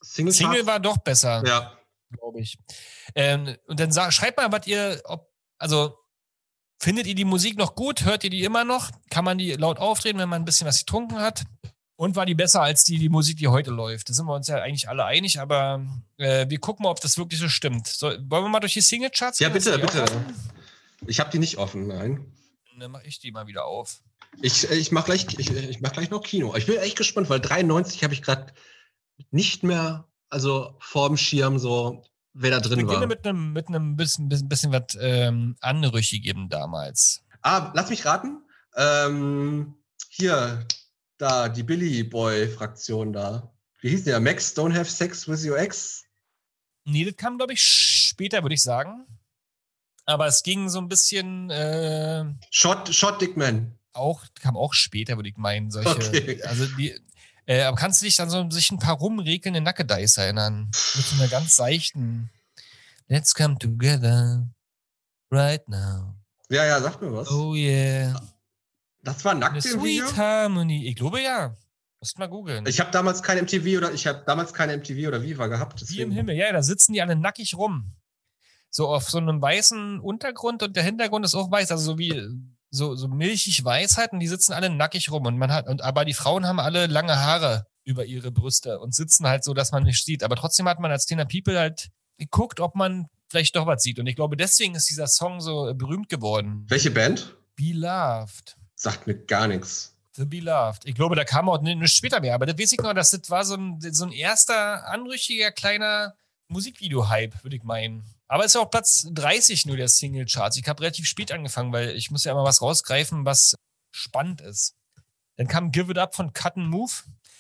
Single Single war doch besser. Ja. Glaube ich. Ähm, und dann sag, schreibt mal, was ihr, ob, also findet ihr die Musik noch gut? Hört ihr die immer noch? Kann man die laut aufdrehen, wenn man ein bisschen was getrunken hat? Und war die besser als die, die Musik, die heute läuft? Da sind wir uns ja eigentlich alle einig, aber äh, wir gucken mal, ob das wirklich so stimmt. So, wollen wir mal durch die Singlecharts Ja, gehen? bitte, bitte. Ich habe die nicht offen, nein. Dann mache ich die mal wieder auf. Ich, ich mache gleich, ich, ich mach gleich noch Kino. Ich bin echt gespannt, weil 93 habe ich gerade nicht mehr, also vorm Schirm so, wer da Ich drin beginne war. mit einem mit einem bisschen, bisschen, bisschen was ähm, Anrüchigem damals. Ah, lass mich raten. Ähm, hier, da, die Billy Boy-Fraktion da. Wie hieß der? Max, don't have sex with your ex? Nee, das kam, glaube ich, später, würde ich sagen. Aber es ging so ein bisschen äh, Shot, Shot Dickman. auch, kam auch später, würde ich meinen. Solche, Okay. Also die, äh, aber kannst du dich an so sich ein paar rumregelnde Nackedeis erinnern? Mit so einer ganz seichten Let's come together right now. Ja, ja, sag mir was. Oh yeah. Das war nackt im Video? sweet harmony. Ich glaube ja. Musst mal googeln. Ich habe damals kein MTV oder ich habe damals keine MTV oder Viva gehabt. Wie im Deswegen. Himmel. Ja, da sitzen die alle nackig rum. So auf so einem weißen Untergrund und der Hintergrund ist auch weiß, also so wie so, so milchig weiß halt und die sitzen alle nackig rum und man hat, und, aber die Frauen haben alle lange Haare über ihre Brüste und sitzen halt so, dass man nicht sieht. Aber trotzdem hat man als Tina People halt geguckt, ob man vielleicht doch was sieht. Und ich glaube, deswegen ist dieser Song so äh, berühmt geworden. Welche Band? Beloved. Sagt mir gar nichts. The Beloved. Ich glaube, da kam auch nicht später mehr, aber das weiß ich noch, dass das war so ein, so ein erster anrüchiger kleiner Musikvideo-Hype, würde ich meinen. Aber es ist auch Platz 30 nur der Single-Charts. Ich habe relativ spät angefangen, weil ich muss ja immer was rausgreifen, was spannend ist. Dann kam Give It Up von Cut and Move.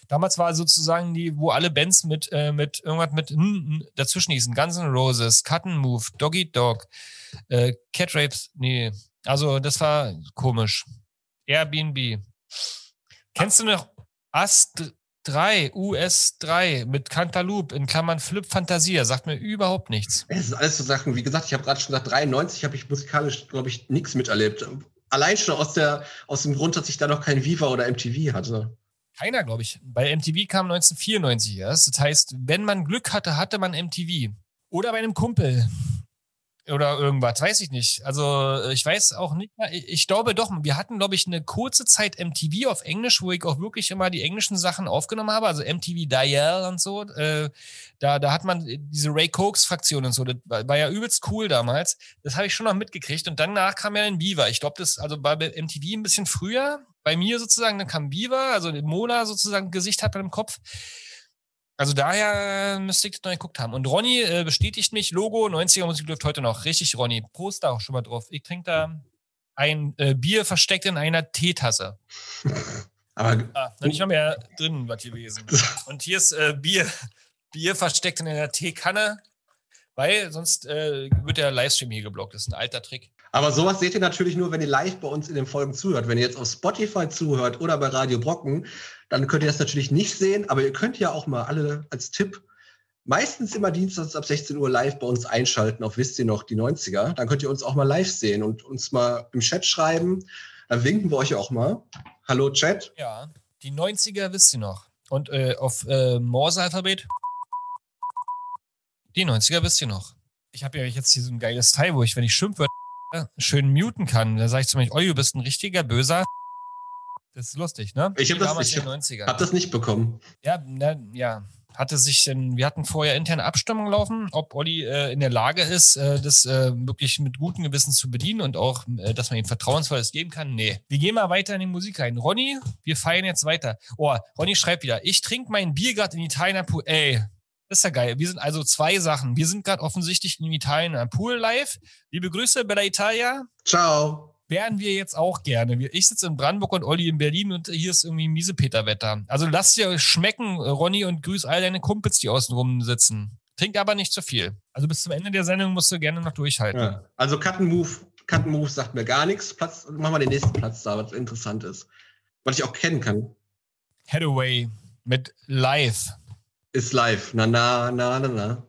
Damals war sozusagen die, wo alle Bands mit, äh, mit irgendwas mit hm, hm, dazwischen hießen. Guns N' Roses, Cut and Move, Doggy Dog, äh, Cat Rapes, nee. Also das war komisch. Airbnb. Kennst du noch Ast 3, US3 mit Cantaloupe in Klammern Flip Fantasia? Sagt mir überhaupt nichts. Es sind alles so Sachen, wie gesagt, ich habe gerade schon gesagt, 93 habe ich musikalisch, glaube ich, nichts miterlebt. Allein schon aus, der, aus dem Grund, dass ich da noch kein Viva oder MTV hatte. Keiner, glaube ich. Bei MTV kam 1994 erst. Das heißt, wenn man Glück hatte, hatte man MTV. Oder bei einem Kumpel. Oder irgendwas, weiß ich nicht. Also ich weiß auch nicht mehr. Ich glaube doch, wir hatten, glaube ich, eine kurze Zeit MTV auf Englisch, wo ich auch wirklich immer die englischen Sachen aufgenommen habe. Also MTV Dial und so. Äh, da, da hat man diese Ray Cokes-Fraktion und so. Das war, ja übelst cool damals. Das habe ich schon noch mitgekriegt. Und danach kam ja ein Viva. Ich glaube, das, also bei MTV ein bisschen früher. Bei mir sozusagen, dann kam Viva, also Mona sozusagen Gesicht hat man im Kopf. Also daher müsste ich das noch geguckt haben. Und Ronny äh, bestätigt mich, Logo 90er Musik läuft heute noch. Richtig, Ronny. Prost da auch schon mal drauf. Ich trinke da ein äh, Bier versteckt in einer Teetasse. Aber Ah, noch nicht noch mehr drin was gewesen. Und hier ist äh, Bier, Bier versteckt in einer Teekanne, weil sonst äh, wird der Livestream hier geblockt. Das ist ein alter Trick. Aber sowas seht ihr natürlich nur, wenn ihr live bei uns in den Folgen zuhört. Wenn ihr jetzt auf Spotify zuhört oder bei Radio Brocken, dann könnt ihr das natürlich nicht sehen. Aber ihr könnt ja auch mal alle als Tipp meistens immer dienstags ab 16 Uhr live bei uns einschalten auf Wisst ihr noch die 90er. Dann könnt ihr uns auch mal live sehen und uns mal im Chat schreiben. Dann winken wir euch auch mal. Hallo Chat. Ja, die 90er wisst ihr noch. Und äh, auf äh, Morse-Alphabet? Die 90er wisst ihr noch. Ich habe ja jetzt hier so ein geiles Teil, wo ich, wenn ich Schimpfwörter schön muten kann. Da sage ich zum Beispiel, oh, du bist ein richtiger Böser. Das ist lustig, ne? Ich hab Wie das- ich hab- 90ern. Hab das nicht bekommen. Ja, na, ja. Hatte sich denn, wir hatten vorher interne Abstimmung laufen, ob Olli äh, in der Lage ist, äh, das äh, wirklich mit gutem Gewissen zu bedienen und auch, äh, dass man ihm vertrauensvolles geben kann. Nee. Wir gehen mal weiter in die Musik rein. Ronny, wir feiern jetzt weiter. Oh, Ronny schreibt wieder, ich trinke mein Bier gerade in Italien am Pool. Ey, das ist ja geil. Wir sind also zwei Sachen. Wir sind gerade offensichtlich in Italien am Pool live. Liebe Grüße, Bella Italia. Ciao. Wären wir jetzt auch gerne. Ich sitze in Brandenburg und Olli in Berlin und hier ist irgendwie Miesepeter-Wetter. Also lass dir schmecken, Ronny, und grüß all deine Kumpels, die außen rum sitzen. Trink aber nicht zu viel. Also bis zum Ende der Sendung musst du gerne noch durchhalten. Ja. Also Cut and Move, Cut and Move sagt mir gar nichts. Platz, machen wir den nächsten Platz da, was interessant ist. Was ich auch kennen kann. Hathaway mit Live. Ist live. Na, na, na, na, na.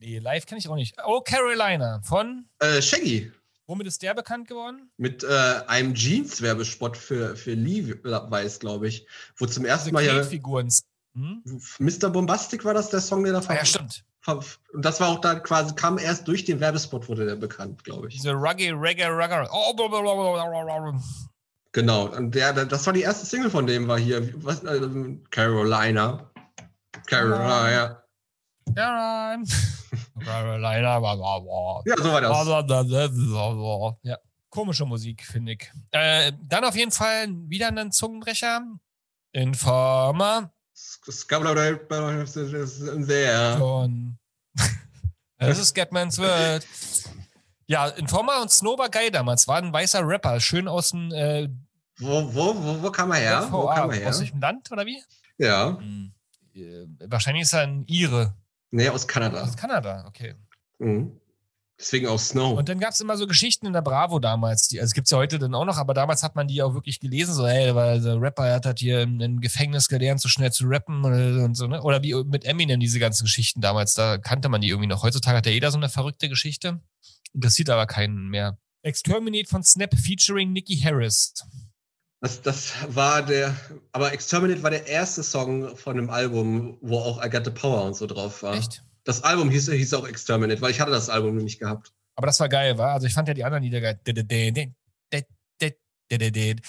Nee, Live kenne ich auch nicht. Oh, Carolina von, Äh, Shaggy. womit ist der bekannt geworden? Mit äh, einem Jeans-Werbespot für, für Levi's, glaube ich. Wo zum ersten Mal ja Knetfiguren. Hm? Mr. Bombastic war das der Song, der da Ah, ja, stimmt. Und das war auch da quasi, kam erst durch den Werbespot, wurde der bekannt, glaube ich. Diese Ruggy, Reggae, Rugger. Oh, blablabla. Genau. Und der, der, das war die erste Single von dem, war hier, was, äh, Carolina. Carolina. Caroline. Carolina. Ja, so war das. Ja. Komische Musik, finde ich. Äh, dann auf jeden Fall wieder ein Zungenbrecher. Informer von. Das ist Scatman's World. Ja, Informer und Snow war geil damals. War ein weißer Rapper. Schön aus dem äh, Wo, wo, wo, wo kam er her? Wo VA. kam er Aus her? welchem Land oder wie? Ja. Hm. Äh, wahrscheinlich ist er ein Ire. Nee, aus Kanada. Aus Kanada, okay. Mhm. Deswegen auch Snow. Und dann gab es immer so Geschichten in der Bravo damals. Die, also es gibt es ja heute dann auch noch, aber damals hat man die auch wirklich gelesen. So, hey, weil der Rapper hat halt hier im, im Gefängnis gelernt, so schnell zu rappen oder, und so, ne? Oder wie mit Eminem diese ganzen Geschichten damals. Da kannte man die irgendwie noch. Heutzutage hat ja jeder so eine verrückte Geschichte. Interessiert aber keinen mehr. Exterminate von Snap featuring Nicky Harris. Das, das war der, aber Exterminate war der erste Song von dem Album, wo auch I Got the Power und so drauf war. Echt? Das Album hieß, hieß auch Exterminate, weil ich hatte das Album nicht gehabt. Aber das war geil, war? Also ich fand ja die anderen Lieder geil.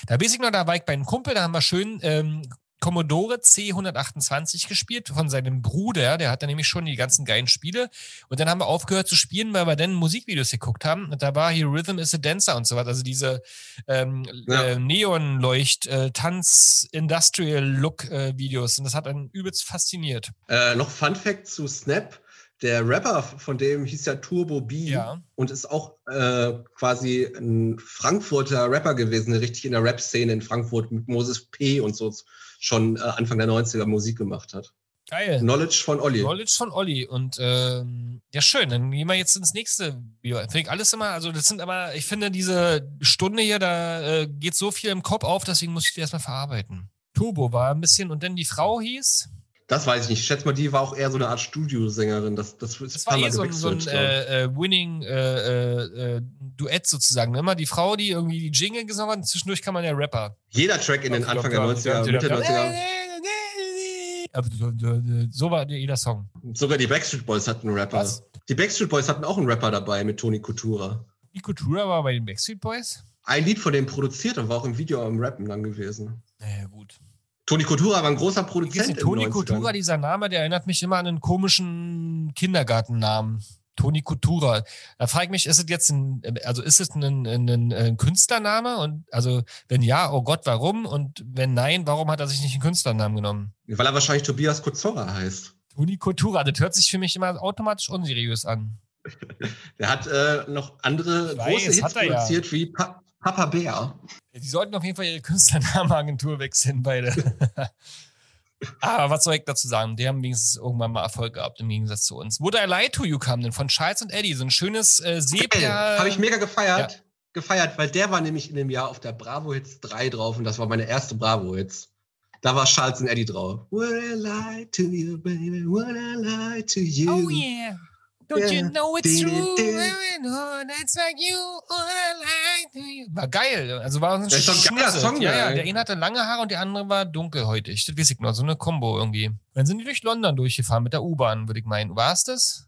Da weiß ich noch, da war ich bei einem Kumpel, da haben wir schön ähm, Commodore C128 gespielt von seinem Bruder, der hatte nämlich schon die ganzen geilen Spiele. Und dann haben wir aufgehört zu spielen, weil wir dann Musikvideos geguckt haben. Und da war hier Rhythm is a Dancer und so weiter. Also diese ähm, Ja. äh, Neonleucht, äh, Tanz, Industrial Look äh, Videos. Und das hat einen übelst fasziniert. Äh, noch Fun Fact zu Snap. Der Rapper von dem hieß ja Turbo B Ja. und ist auch äh, quasi ein Frankfurter Rapper gewesen, richtig in der Rap-Szene in Frankfurt mit Moses P. und so schon äh, Anfang der 90er Musik gemacht hat. Geil. Knowledge von Olli. Knowledge von Olli. Und ähm, ja, schön. Dann gehen wir jetzt ins nächste Video. Finde ich alles immer, also das sind aber, ich finde, diese Stunde hier, da äh, geht so viel im Kopf auf, deswegen muss ich die erstmal verarbeiten. Turbo war ein bisschen, und dann die Frau hieß. Das weiß ich nicht. Ich schätze mal, die war auch eher so eine Art Studiosängerin. Das, das ist Das paar war Mal eh so ein, so ein glaub ich. äh, äh, Winning äh, äh, äh, Duett sozusagen. ne? Immer die Frau, die irgendwie die Jingle gesungen hat, und zwischendurch kann man ja Rapper. Jeder Track in den Anfang der 90er, Mitte der 90er. Aber So war jeder Song. Sogar die Backstreet Boys hatten einen Rapper. Was? Die Backstreet Boys hatten auch einen Rapper dabei mit Toni Kutura. Die Kultura war bei den Backstreet Boys. Ein Lied von dem produziert und war auch im Video am Rappen dann gewesen. Toni Kutura war ein großer Produzent. Toni 90ern. Kultura, dieser Name, der erinnert mich immer an einen komischen Kindergartennamen. Toni Kultura. Da frage ich mich, ist es jetzt ein, also ist es ein, ein, ein, Künstlername? Und also, wenn ja, oh Gott, warum? Und wenn nein, warum hat er sich nicht einen Künstlernamen genommen? Weil er wahrscheinlich Tobias Kozora heißt. Toni Kultura, das hört sich für mich immer automatisch unseriös an. Der hat äh, noch andere Ich weiß, große Hits er ja. produziert wie pa Papa Bär. Die sollten auf jeden Fall ihre Künstlernamenagentur wechseln, beide. Aber was soll ich dazu sagen? Die haben wenigstens irgendwann mal Erfolg gehabt im Gegensatz zu uns. Would I Lie to You kam denn von Charles und Eddie. So ein schönes äh, Sepia. Habe ich mega gefeiert. Gefeiert, weil der war nämlich in dem Jahr auf der Bravo Hits 3 drauf und das war meine erste Bravo Hits. Da war Charles und Eddie drauf. Would I lie to you, baby? Would I lie to you? Oh yeah. Don't you know it's true? Oh, That's like you. War geil. Also war ein Das ist doch ein. Song, Ja, ja. Der eine hatte lange Haare und der andere war dunkelhäutig. Das weiß ich noch. So eine Kombo irgendwie. Dann sind die durch London durchgefahren mit der U-Bahn, würde ich meinen. War es das?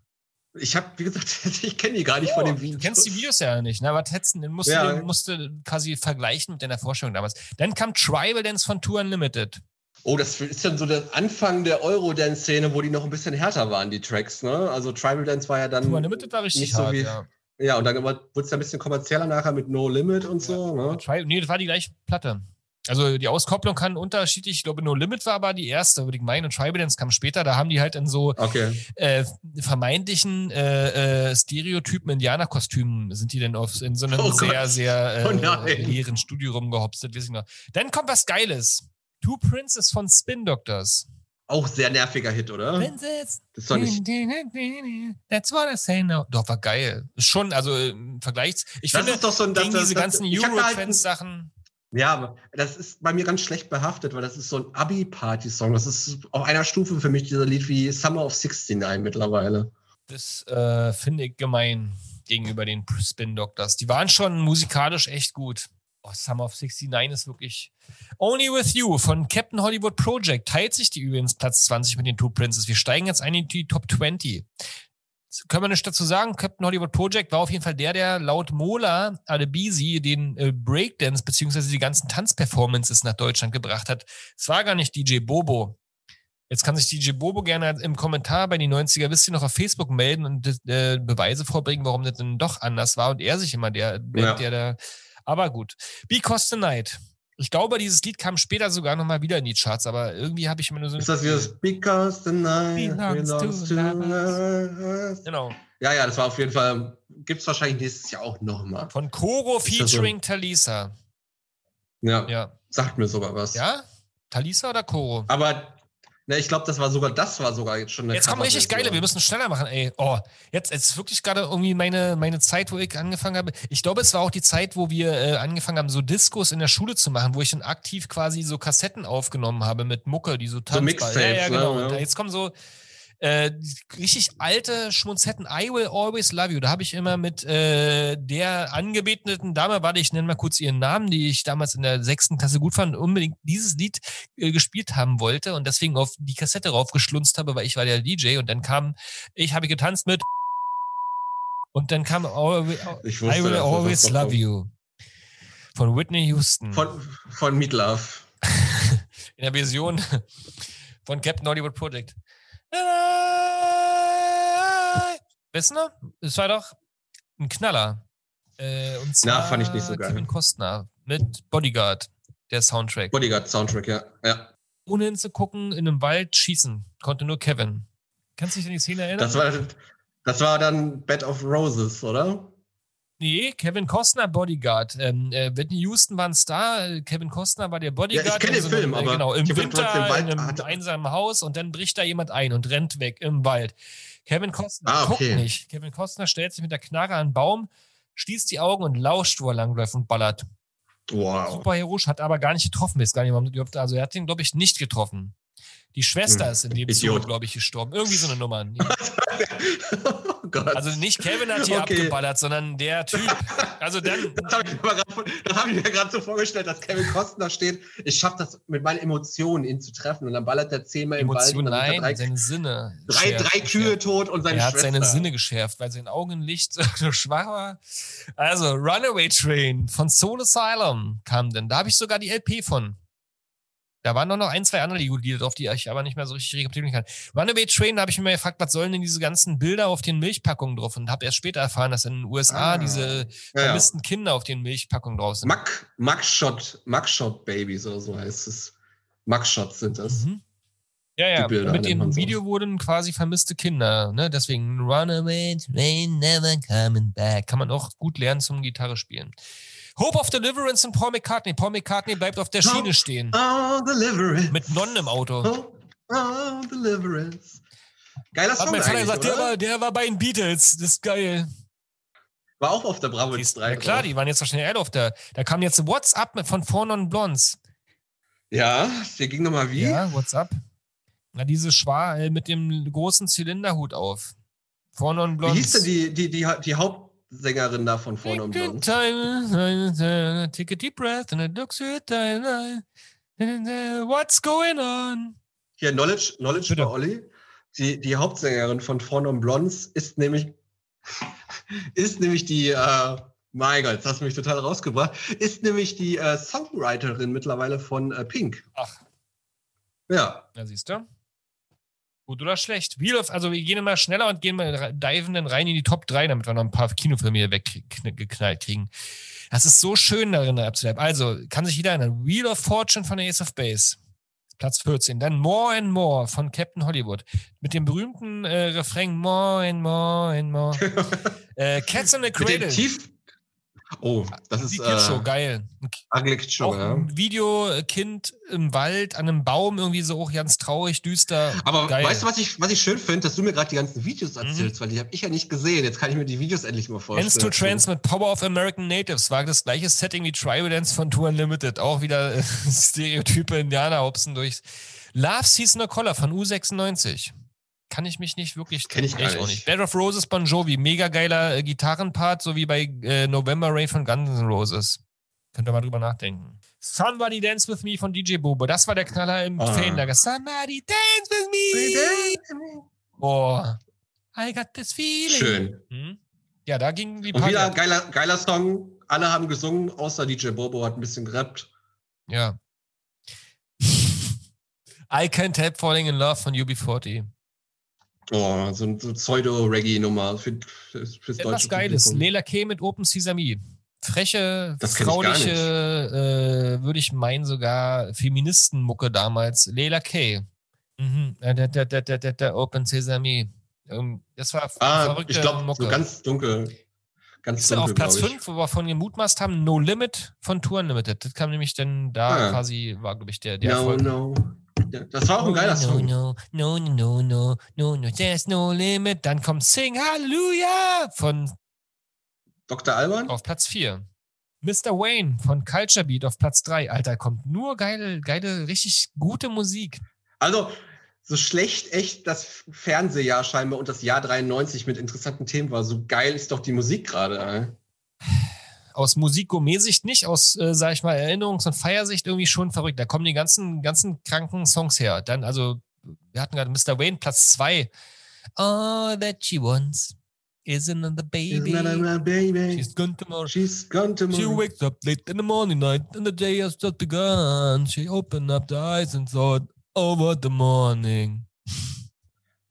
Ich habe, wie gesagt, ich kenne die gar nicht von dem Video. Du kennst die Videos ja nicht, ne? Aber Tetzen, den musst, Ja. du, den musst du quasi vergleichen mit deiner Vorstellung damals. Dann kam Tribal Dance von Tour Unlimited. Oh, das ist dann so der Anfang der Eurodance-Szene, wo die noch ein bisschen härter waren, die Tracks, ne? Also Tribal Dance war ja dann. Tour Unlimited war richtig nicht so hart, wie- ja. Ja, und dann wurde es ein bisschen kommerzieller nachher mit No Limit und so, ne? Tri nee, das war die gleiche Platte. Also die Auskopplung kann unterschiedlich, ich glaube, No Limit war aber die erste, würde ich meinen. Und Tribal Dance kam später, da haben die halt in so Okay. äh, vermeintlichen äh, äh, Stereotypen Indianerkostümen sind die denn auf, in so einem Oh Gott. sehr, sehr äh, Oh leeren Studio rumgehopst, das weiß ich noch. Dann kommt was Geiles. Two Princes von Spin Doctors. Auch sehr nerviger Hit, oder? Princess. Das doch nicht. That's what I say now. Doch, war geil. Schon, also im Vergleich. Ich Das finde, ist doch so ein. Das, das, diese das, ganzen halt Euro-Trends-Sachen. Ja, aber das ist bei mir ganz schlecht behaftet, weil das ist so ein Abi-Party-Song. Das ist auf einer Stufe für mich dieser Lied wie Summer of 69 mittlerweile. Das äh, finde ich gemein gegenüber den Spin Doctors. Die waren schon musikalisch echt gut. Oh, Summer of 69 ist wirklich. Only with You von Captain Hollywood Project teilt sich die übrigens Platz 20 mit den Two Princes. Wir steigen jetzt ein in die Top 20. Das können wir nicht dazu sagen. Captain Hollywood Project war auf jeden Fall der, der laut Mola Adebisi den äh, Breakdance beziehungsweise die ganzen Tanzperformances nach Deutschland gebracht hat. Es war gar nicht DJ Bobo. Jetzt kann sich DJ Bobo gerne im Kommentar bei die 90er, wisst ihr noch, auf Facebook melden und äh, Beweise vorbringen, warum das denn doch anders war und er sich immer der, Ja. der da. Aber gut. Because the Night. Ich glaube, dieses Lied kam später sogar nochmal wieder in die Charts, aber irgendwie habe ich immer nur so. Ist das wie das Because the Night Belongs belongs to us? Genau. Ja, ja, das war auf jeden Fall. Gibt es wahrscheinlich nächstes Jahr auch nochmal. Von Koro Ist das so? featuring Talisa. Ja, Ja. sagt mir sogar was. Ja? Talisa oder Koro? Aber ne, ich glaube, das war sogar, das war sogar jetzt schon eine Jetzt kommen richtig geile, wir müssen schneller machen, ey. Oh, jetzt jetzt ist wirklich gerade irgendwie meine, meine Zeit, wo ich angefangen habe. Ich glaube, es war auch die Zeit, wo wir äh, angefangen haben, so Diskos in der Schule zu machen, wo ich dann aktiv quasi so Kassetten aufgenommen habe mit Mucke, die so tanzbar. Mixtapes, ja, ja, ne? genau. Ja. Und jetzt kommen so äh, richtig alte Schmunzetten. I will always love you. Da habe ich immer mit äh, der angebeteten Dame, warte, ich nenne mal kurz ihren Namen, die ich damals in der sechsten Klasse gut fand, unbedingt dieses Lied äh, gespielt haben wollte und deswegen auf die Kassette raufgeschlunzt habe, weil ich war der DJ und dann kam, ich habe getanzt mit und dann kam Always, I will always love you. Von Whitney Houston. Von, von Meatloaf. in der Version von Captain Hollywood Project. Weißt du? Das war doch ein Knaller. Äh, und zwar Na, fand ich nicht so geil. Kevin Costner mit Bodyguard, der Soundtrack. Bodyguard Soundtrack, ja. ja. Ohne hinzugucken, in einem Wald schießen. Konnte nur Kevin. Kannst du dich an die Szene erinnern? Das war, das war dann Bed of Roses, oder? Nee, Kevin Costner Bodyguard. Ähm, äh, Whitney Houston war ein Star, Kevin Costner war der Bodyguard. Ja, ich kenne den so einem, Film, äh, aber Genau, im ihn Winter Wald- in einem hatte- einsamen Haus und dann bricht da jemand ein und rennt weg im Wald. Kevin Costner Ah, guckt okay. nicht. Kevin Costner stellt sich mit der Knarre an einen Baum, schließt die Augen und lauscht, wo er langläuft und ballert. Wow. Super heroisch, hat aber gar nicht getroffen. Ist gar nicht, also er hat den, glaube ich, nicht getroffen. Die Schwester Hm, ist in dem. Zuge, glaube ich, gestorben. Irgendwie so eine Nummer. oh Gott. Also nicht Kevin hat hier Okay. abgeballert, sondern der Typ. Also dann, Das habe ich, mir hab ich gerade so vorgestellt, dass Kevin Costner steht. Ich schaffe das mit meinen Emotionen, ihn zu treffen. Und dann ballert er zehnmal im Wald. Emotionen, Und dann nein, seine Sinne. drei, geschärft, drei Kühe geschärft. tot und seine Er hat Schwester. seine Sinne geschärft, weil sein Augenlicht so schwach war. Also, Runaway Train von Soul Asylum kam denn. Da habe ich sogar die LP von. Da waren noch noch ein, zwei andere Lieder drauf, die ich aber nicht mehr so richtig rekapitulieren kann. Runaway Train, da habe ich mir mal gefragt, was sollen denn diese ganzen Bilder auf den Milchpackungen drauf? Und habe erst später erfahren, dass in den USA Ah. diese ja, ja. vermissten Kinder auf den Milchpackungen drauf sind. Mack, Mackshot, Mackshot Babies oder so heißt es. Mackshots sind das. Mhm. Ja, ja. Bilder Mit dem so. Video wurden quasi vermisste Kinder. Ne? Deswegen Runaway Train Never Coming Back. Kann man auch gut lernen zum Gitarre spielen. Hope of Deliverance und Paul McCartney. Paul McCartney bleibt auf der Hope Schiene stehen. Oh, Deliverance. Mit Nonnen im Auto. Oh, oh, Deliverance. Geiler Hat Song mein Vater gesagt, der war, der war bei den Beatles. Das ist geil. War auch auf der Bravo Siehst, 3. na klar, die waren jetzt wahrscheinlich alle auf der. Da kam jetzt WhatsApp von Four Non Blondes. Ja, der ging nochmal wie? Ja, WhatsApp. Na, diese Schwa äh, mit dem großen Zylinderhut auf. Four Non Wie Blondes. hieß denn die, die, die, die Hauptsängerin da von vorne und Take a blond? time, Take a deep breath and it looks at time. What's going on? Hier, Knowledge, Knowledge Bitte. bei Olli. Die, die Hauptsängerin von Vorne und Blondes ist nämlich, ist nämlich die, äh, mein Gott, jetzt hast du mich total rausgebracht, ist nämlich die äh, Songwriterin mittlerweile von äh, Pink. Ach, Ja. na siehst du. Gut oder schlecht? Wheel of, also wir gehen immer schneller und gehen mal, diven dann rein in die Top 3, damit wir noch ein paar Kinofilme hier weggeknallt kriegen. Das ist so schön darin abzuhalten. Also, kann sich jeder erinnern. Wheel of Fortune von Ace of Base. Platz 14. Dann More and More von Captain Hollywood. Mit dem berühmten äh, Refrain More and More and More. äh, Cats in the Mit dem Cradle. Tief. Oh, das ist Kids Show, äh, geil. Kid Show, Auch ja. ein Video, äh, Kind im Wald, an einem Baum, irgendwie so auch ganz traurig, düster. Aber geil. weißt du, was ich, was ich schön finde, dass du mir gerade die ganzen Videos Mhm. erzählst, weil die habe ich ja nicht gesehen. Jetzt kann ich mir die Videos endlich mal vorstellen. Dance to Trance mit Power of American Natives war das gleiche Setting wie Tribal Dance von Tour Unlimited. Auch wieder äh, Stereotype Indianerhopsen durch. Love Season of Color von U96. Kann ich mich nicht wirklich Kenn ich echt auch nicht. Bed of Roses Bon Jovi, mega geiler äh, Gitarrenpart, so wie bei äh, November Rain von Guns N' Roses. Könnt ihr mal drüber nachdenken. Somebody Dance With Me von DJ Bobo. Das war der Knaller im Ah. Ferienlager. Somebody Dance With Me. Boah. I got this feeling. Schön. Hm? Ja, da ging die Und Party. wieder ab. geiler, geiler Song. Alle haben gesungen, außer DJ Bobo hat ein bisschen gerappt. Ja. I Can't Help Falling in Love von UB40. Oh, so eine so Pseudo-Reggae-Nummer für, für, fürs Etwas deutsche Geiles. Publikum. Lela K mit Open Sesame. Freche, frauliche, äh, würde ich meinen, sogar Feministenmucke damals. Lela K. Mhm. Äh, da, da, da, da, da, Open Sesame. Ähm, Das war Ah, verrückte ich glaube, Mucke. so ganz dunkel. Ganz Ist dunkel, auf Platz glaub ich. 5, wo wir von gemutmaßt haben, No Limit von Tour Unlimited. Das kam nämlich dann da Ah. quasi, war, glaube ich, der, der No, Erfolg. no. Das war auch ein geiler no, Song. No, no, no, no, no, no, no, there's no limit. Dann kommt Sing Hallelujah von Dr. Alban? auf Platz 4. Mr. Wayne von Culture Beat auf Platz 3. Alter, kommt nur geile, geile, richtig gute Musik. Also, so schlecht echt das Fernsehjahr scheinbar und das Jahr 93 mit interessanten Themen war. So geil ist doch die Musik gerade. Aus Musik-Gourmet-Sicht nicht, aus, äh, sag ich mal, Erinnerungs- und Feiersicht irgendwie schon verrückt. Da kommen die ganzen, ganzen kranken Songs her. Dann, also, wir hatten gerade Mr. Wayne, Platz 2. All that she wants Isn't it the baby? That my baby? She's gone tomorrow. She's gone She tomorrow. wakes up late in the morning night and the day has just begun. She opened up the eyes and thought over the morning.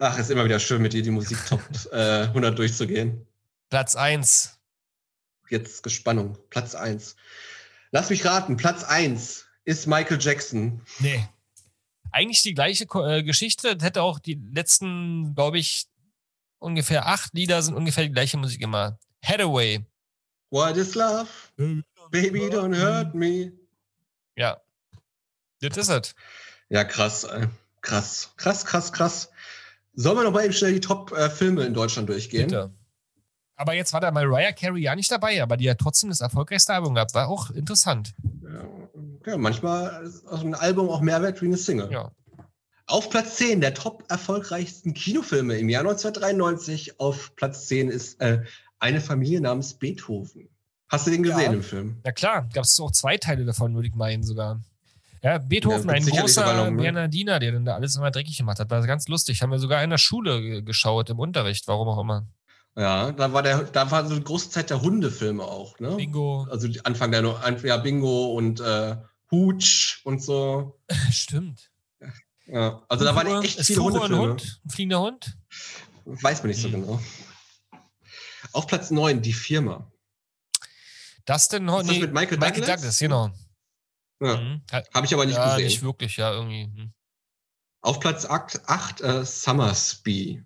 Ach, ist immer wieder schön, mit dir die Musik Top äh, 100 durchzugehen. Platz 1. Jetzt Gespannung. Platz 1. Lass mich raten, Platz 1 ist Michael Jackson. Nee. Eigentlich die gleiche äh, Geschichte. Das hätte auch die letzten, glaube ich, ungefähr acht Lieder sind ungefähr die gleiche Musik immer. Hathaway. What is love? Baby, don't hurt me. Ja. Das ist es. Ja, krass. ey. Krass. Krass, krass, krass. Sollen wir noch mal eben schnell die Top-Filme in Deutschland durchgehen? Bitte. Aber jetzt war da Mariah Carey ja nicht dabei, aber die hat trotzdem das erfolgreichste Album gehabt. War auch interessant. Ja, ja, manchmal ist auch ein Album auch mehr wert wie eine Single. Ja. Auf Platz 10 der top erfolgreichsten Kinofilme im Jahr 1993. Auf Platz 10 ist äh, Eine Familie namens Beethoven. Hast du den gesehen Ja. im Film? Na klar, gab es auch zwei Teile davon, würde ich meinen sogar. Ja, Beethoven, Ja, ein großer ne? Bernardiner, der dann da alles immer dreckig gemacht hat. War ganz lustig. Haben wir sogar in der Schule ge- geschaut, im Unterricht, warum auch immer. Ja, da war der, da war so eine große Zeit der Hundefilme auch, ne? Bingo. Also Anfang der No- ja, Bingo und äh, Hooch und so. Stimmt. Ja, also da waren echt ist viele Fuchur ein Hundefilme. Hund? Ein fliegender Hund? Weiß man nicht so Hm. genau. Auf Platz 9 die Firma. Dustin Ho Ist das mit Michael Douglas? Douglas, genau. Ja, Mhm. Habe ich aber nicht ja, gesehen. nicht wirklich, ja, irgendwie. hm. Auf Platz 8 äh, Summersby.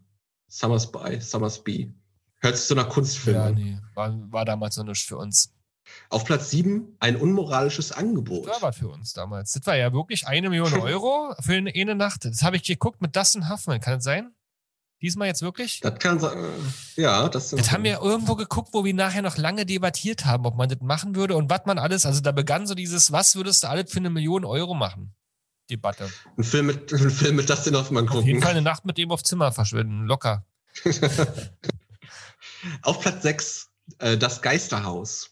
Summersby, Summersby. Hört sich so nach Kunstfilm Ja, an. nee, war, war damals noch nichts für uns. Auf Platz 7 ein unmoralisches Angebot. Das war was für uns damals. Das war ja wirklich eine Million Euro für eine, eine Nacht. Das habe ich geguckt mit Dustin Hoffman. Kann das sein? Diesmal jetzt wirklich? Das kann sein. Ja, das, Das haben wir irgendwo geguckt, wo wir nachher noch lange debattiert haben, ob man das machen würde und was man alles. Also da begann so dieses, was würdest du alles für eine Million Euro machen? Debatte. einen Film mit, einen Film mit Dustin Hoffmann Auf jeden gucken. Fall eine Nacht mit dem auf Zimmer verschwinden. Locker. Auf Platz 6 äh, das Geisterhaus.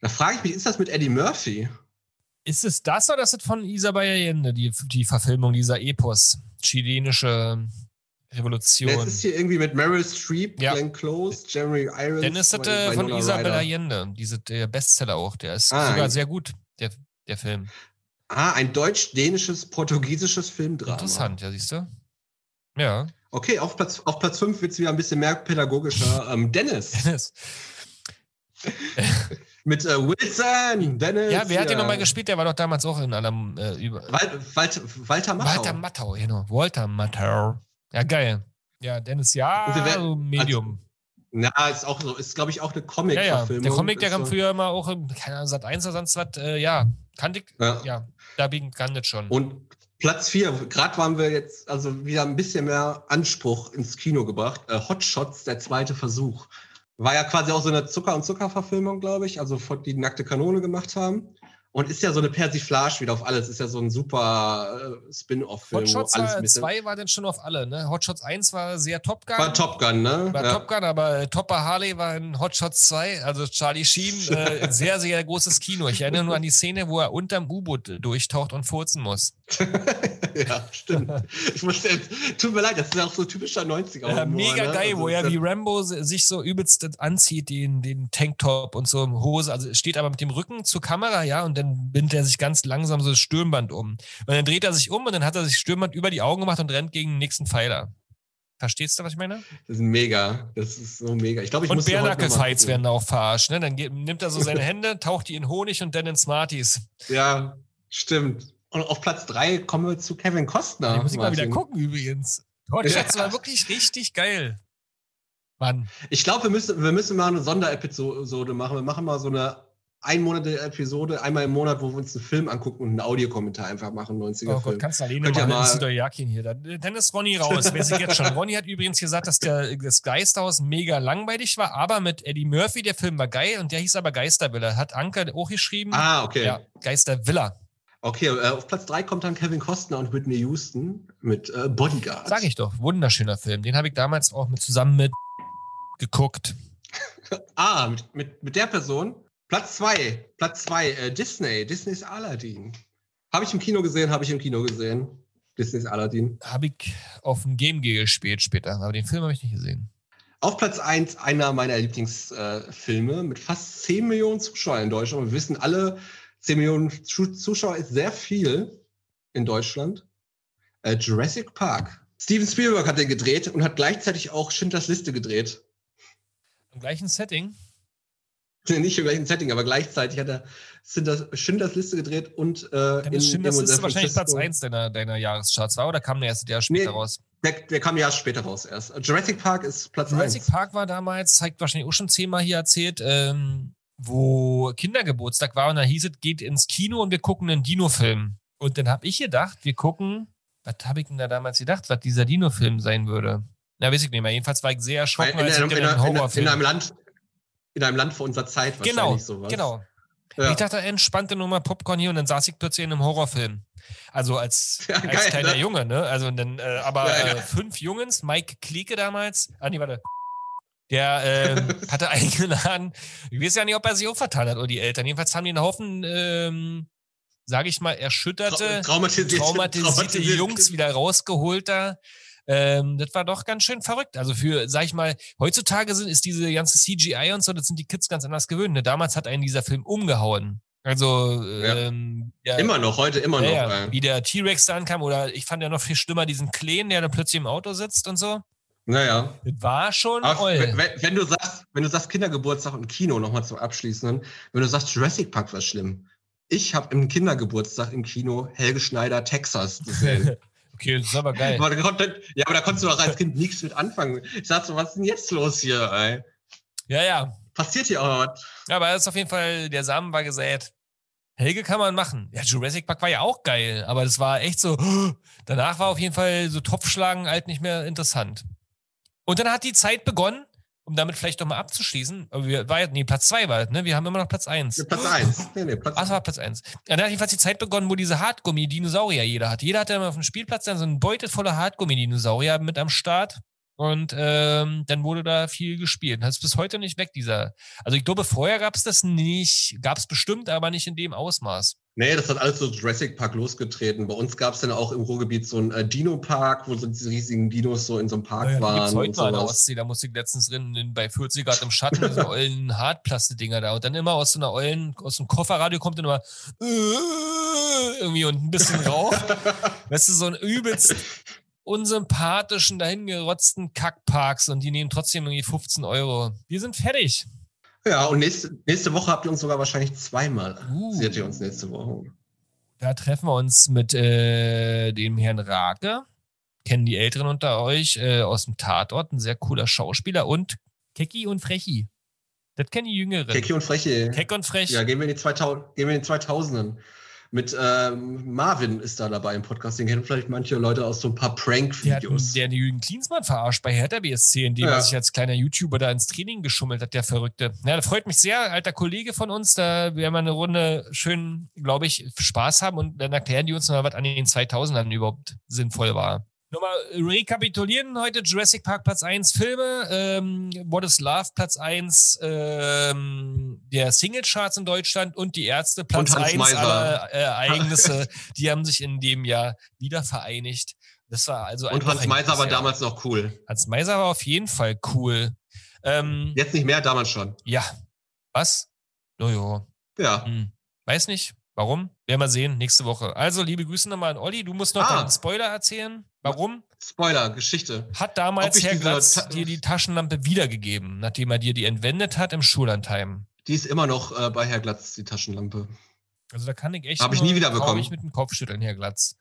Da frage ich mich, ist das mit Eddie Murphy? Ist es das oder ist es von Isabel Allende, die, die Verfilmung dieser Epos? Chilenische Revolution. Das ist hier irgendwie mit Meryl Streep, Ja. Glenn Close, Jeremy Irons. Dann ist das Winona von Isabel. Allende, diese, der Bestseller auch. Der ist Ah, sogar ein- sehr gut, der, der Film. Ah, ein deutsch-dänisches, portugiesisches Filmdrama. Interessant, ja, siehst du? Ja. Okay, auf Platz, auf Platz 5 wird es wieder ein bisschen mehr pädagogischer. Ähm, Dennis Dennis. mit äh, Wilson. Dennis. Ja, wer hat den nochmal gespielt? Der war doch damals auch in allem äh, über. Wal Walter, Walter Matthau. Walter Matthau, genau. Walter Matthau. Ja, geil. Ja, Dennis, ja, werden- Medium. Na, ist auch so, ist glaube ich auch eine ja, ja. Comic-Verfilmung. Der Comic, der kam so- früher immer auch im, keine Ahnung, Sat 1 oder sonst was. Äh, ja, kannte ich. Ja. Ja, da bin kann das schon. Und Platz 4, gerade waren wir jetzt also wieder ein bisschen mehr Anspruch ins Kino gebracht. Äh, Hot Shots, der zweite Versuch. War ja quasi auch so eine Zucker- und Zucker-Verfilmung, glaube ich, also die nackte Kanone gemacht haben. Und ist ja so eine Persiflage wieder auf alles. Ist ja so ein super äh, Spin-off-Film. war, bisschen- 2 war dann schon auf alle, ne? Hotshots 1 war sehr Top Gun. War Top Gun, ne? War Ja. Top Gun, aber äh, Topper Harley war in Hot Shots 2, also Charlie Sheen, äh, ein sehr, sehr großes Kino. Ich erinnere nur an die Szene, wo er unterm U-Boot durchtaucht und furzen muss. ja, stimmt. Ich musste jetzt, tut mir leid, das ist ja auch so typischer 90er. Ja, mega ne? geil, Also wo er wie Rambo si- sich so übelst anzieht, den, den Tanktop und so Hose, also steht aber mit dem Rücken zur Kamera, ja, und dann bindet er sich ganz langsam so das Stirnband um. Und dann dreht er sich um und dann hat er sich Stirnband über die Augen gemacht und rennt gegen den nächsten Pfeiler. Verstehst du, was ich meine? Das ist mega. Das ist so mega. Ich glaube, ich Und Bärnackel-Fights werden auch verarscht. Ne? Dann geht, nimmt er so seine Hände, taucht die in Honig und dann in Smarties. Ja, stimmt. Und auf Platz 3 kommen wir zu Kevin Costner. Die muss ich mal wieder gucken übrigens. Hot Ja. Shots war wirklich richtig geil. Mann. Ich glaube, wir müssen, wir müssen mal eine Sonderepisode machen. Wir machen mal so eine einmonatige Episode, einmal im Monat, wo wir uns einen Film angucken und einen Audiokommentar einfach machen, 90er Oh Gott, Film. kannst du alleine Könnt machen, mal- Jakin hier. Dann ist Ronny raus, weiß ich jetzt schon. Ronny hat übrigens gesagt, dass der, das Geisterhaus mega langweilig war, aber mit Eddie Murphy, der Film war geil und der hieß aber Geistervilla. Hat Anker auch geschrieben. Ah, okay. Ja, Geistervilla. Okay, äh, auf Platz 3 kommt dann Kevin Costner und Whitney Houston mit äh, Bodyguard. Sag ich doch, wunderschöner Film. Den habe ich damals auch mit zusammen mit geguckt. Ah, mit, mit, mit der Person. Platz 2. Platz 2. Äh, Disney. Disneys Aladdin. Habe ich im Kino gesehen, habe ich im Kino gesehen. Disneys Aladdin. Habe ich auf dem Game Gear gespielt später, aber den Film habe ich nicht gesehen. Auf Platz 1 einer meiner Lieblingsfilme äh, mit fast 10 Millionen Zuschauern in Deutschland. Wir wissen alle, 10 Millionen Zuschauer ist sehr viel in Deutschland. Äh, Jurassic Park. Steven Spielberg hat den gedreht und hat gleichzeitig auch Schindlers Liste gedreht. Im gleichen Setting? Nicht im gleichen Setting, aber gleichzeitig hat er Schindlers Liste gedreht und äh, ist Schindlers Liste wahrscheinlich Platz 1 deiner, deiner Jahrescharts war oder kam der erste Jahr später nee, raus? Der, der kam ja erst raus erst. Jurassic Park ist Platz Jurassic 1. Jurassic Park war damals, zeigt wahrscheinlich auch schon zehnmal hier erzählt, ähm, wo Kindergeburtstag war und da hieß es, geht ins Kino und wir gucken einen Dino-Film. Und dann habe ich gedacht, wir gucken, was habe ich denn da damals gedacht, was dieser Dino-Film sein würde? Na, weiß ich nicht mehr. Jedenfalls war ich sehr erschrocken, in, als in, in, in, in, einem Land, in einem Land vor unserer Zeit wahrscheinlich genau, sowas. Genau, ja. Ich dachte, entspannte Nummer Popcorn hier und dann saß ich plötzlich in einem Horrorfilm. Also als, ja, geil, als kleiner ne? Junge, ne? Also dann, äh, aber ja, äh, fünf Jungs, Mike Klieke damals, ah nee, warte. Der äh, hatte eingeladen. Ich weiß ja nicht, ob er sich auch vertan hat oder die Eltern. Jedenfalls haben die einen Haufen, ähm, sage ich mal, erschütterte, traumatisierte, traumatisierte, traumatisierte Jungs wieder rausgeholt da. Ähm, das war doch ganz schön verrückt. Also für, sag ich mal, heutzutage sind, ist diese ganze CGI und so, das sind die Kids ganz anders gewöhnt. Ne? Damals hat einen dieser Film umgehauen. Also ja. Ähm, ja, immer noch, heute immer noch. Ja, wie der T-Rex da ankam oder ich fand ja noch viel schlimmer diesen Kleen, der da plötzlich im Auto sitzt und so. Naja. Das war schon Aber wenn, wenn, du sagst, wenn du sagst Kindergeburtstag und Kino nochmal zum Abschließenden, wenn du sagst Jurassic Park war schlimm. Ich habe im Kindergeburtstag im Kino Helge Schneider Texas gesehen. Okay, das ist aber geil. Aber ja, aber da konntest du doch als Kind nichts mit anfangen. Ich sag so, was ist denn jetzt los hier, ey? Ja, ja. Passiert hier auch was. Ja, aber das ist auf jeden Fall, der Samen war gesät. Helge kann man machen. Ja, Jurassic Park war ja auch geil, aber das war echt so, danach war auf jeden Fall so Topfschlagen halt nicht mehr interessant. Und dann hat die Zeit begonnen, um damit vielleicht nochmal abzuschließen, aber wir, war, nee, Platz 2 war ne? Wir haben immer noch Platz 1. Ja, Platz 1. Nee, nee, Platz Ach, war Platz 1. Ja, dann hat jedenfalls die Zeit begonnen, wo diese Hartgummi-Dinosaurier jeder hatte. Jeder hatte immer auf dem Spielplatz dann so einen Beutel voller Hartgummi-Dinosaurier mit am Start. Und ähm, dann wurde da viel gespielt. Das ist bis heute nicht weg, dieser. Also ich glaube, vorher gab es das nicht, gab es bestimmt, aber nicht in dem Ausmaß. Nee, das hat alles so Jurassic Park losgetreten. Bei uns gab es dann auch im Ruhrgebiet so einen äh, Dino-Park, wo so diese riesigen Dinos so in so einem Park ja, waren. Gibt's heute mal an der Ostsee, da musste ich letztens drin, bei 40 Grad im Schatten, so ollen Hartplaste-Dinger da. Und dann immer aus so einer ollen, aus dem Kofferradio kommt dann immer äh, irgendwie und ein bisschen Rauch. weißt du, so ein übelst unsympathischen, dahingerotzten Kackparks und die nehmen trotzdem irgendwie 15 Euro. Wir sind fertig. Ja, und nächste, nächste Woche habt ihr uns sogar wahrscheinlich zweimal. Uh. Seht ihr uns nächste Woche. Da treffen wir uns mit äh, dem Herrn Rake. Kennen die Älteren unter euch äh, aus dem Tatort. Ein sehr cooler Schauspieler und Keki und Frechi. Das kennen die Jüngeren. Keki und Frechi. Keck und Frech. Ja, gehen wir in die, 2000, gehen wir in die 2000ern mit ähm, Marvin ist da dabei im Podcast. Den kennen vielleicht manche Leute aus so ein paar Prank-Videos. Der, der Jürgen Klinsmann verarscht bei Hertha BSC, indem ja. er sich als kleiner YouTuber da ins Training geschummelt hat, der Verrückte. Ja, da freut mich sehr, alter Kollege von uns. Da werden wir eine Runde schön, glaube ich, Spaß haben und dann erklären die uns noch, was an den 2000ern überhaupt sinnvoll war. Nochmal rekapitulieren heute: Jurassic Park Platz 1 Filme, ähm, What is Love Platz 1 ähm, der Singlecharts in Deutschland und die Ärzte Platz 1 aller äh, Ereignisse. die haben sich in dem Jahr wieder vereinigt. Das war also Und Hans Meiser war damals noch cool. Hans Meiser war auf jeden Fall cool. Ähm, Jetzt nicht mehr, damals schon. Ja. Was? Jojo. Ja. Hm. Weiß nicht. Warum? Werden wir sehen nächste Woche. Also, liebe Grüße nochmal an Olli. Du musst noch ah. einen Spoiler erzählen. Warum? Spoiler, Geschichte. Hat damals Herr Glatz dir die Taschenlampe wiedergegeben, nachdem er dir die entwendet hat im Schullandheim. Die ist immer noch äh, bei Herr Glatz, die Taschenlampe. Also da kann ich echt. Habe ich nie wieder bekommen. Ich mit dem Kopf schütteln, Herr Glatz.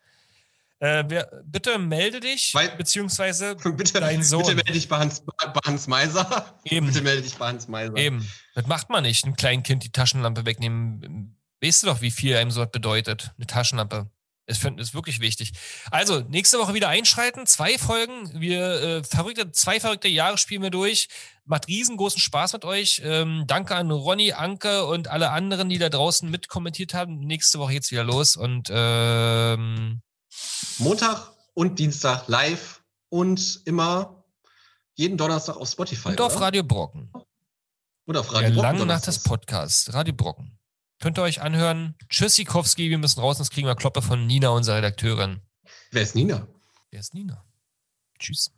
Äh, wer, bitte melde dich, Weil, beziehungsweise bitte, dein Sohn. Bitte melde dich bei Hans, bei Hans Meiser. Eben. Bitte melde dich bei Hans Meiser. Eben. Das macht man nicht, einem kleinen Kind die Taschenlampe wegnehmen. Weißt du doch, wie viel einem so bedeutet, eine Taschenlampe. Es ist wirklich wichtig. Also, nächste Woche wieder einschreiten. Zwei Folgen. Wir äh, verrückte, zwei verrückte Jahre spielen wir durch. Macht riesengroßen Spaß mit euch. Ähm, danke an Ronny, Anke und alle anderen, die da draußen mitkommentiert haben. Nächste Woche geht's wieder los und ähm, Montag und Dienstag live und immer jeden Donnerstag auf Spotify. Und auf Radio Brocken. Und auf Radio ja, Brocken. Lange nach des Podcasts. Radio Brocken. Könnt ihr euch anhören. Tschüssikowski, wir müssen raus, sonst kriegen wir Kloppe von Nina, unserer Redakteurin. Wer ist Nina? Wer ist Nina? Tschüss.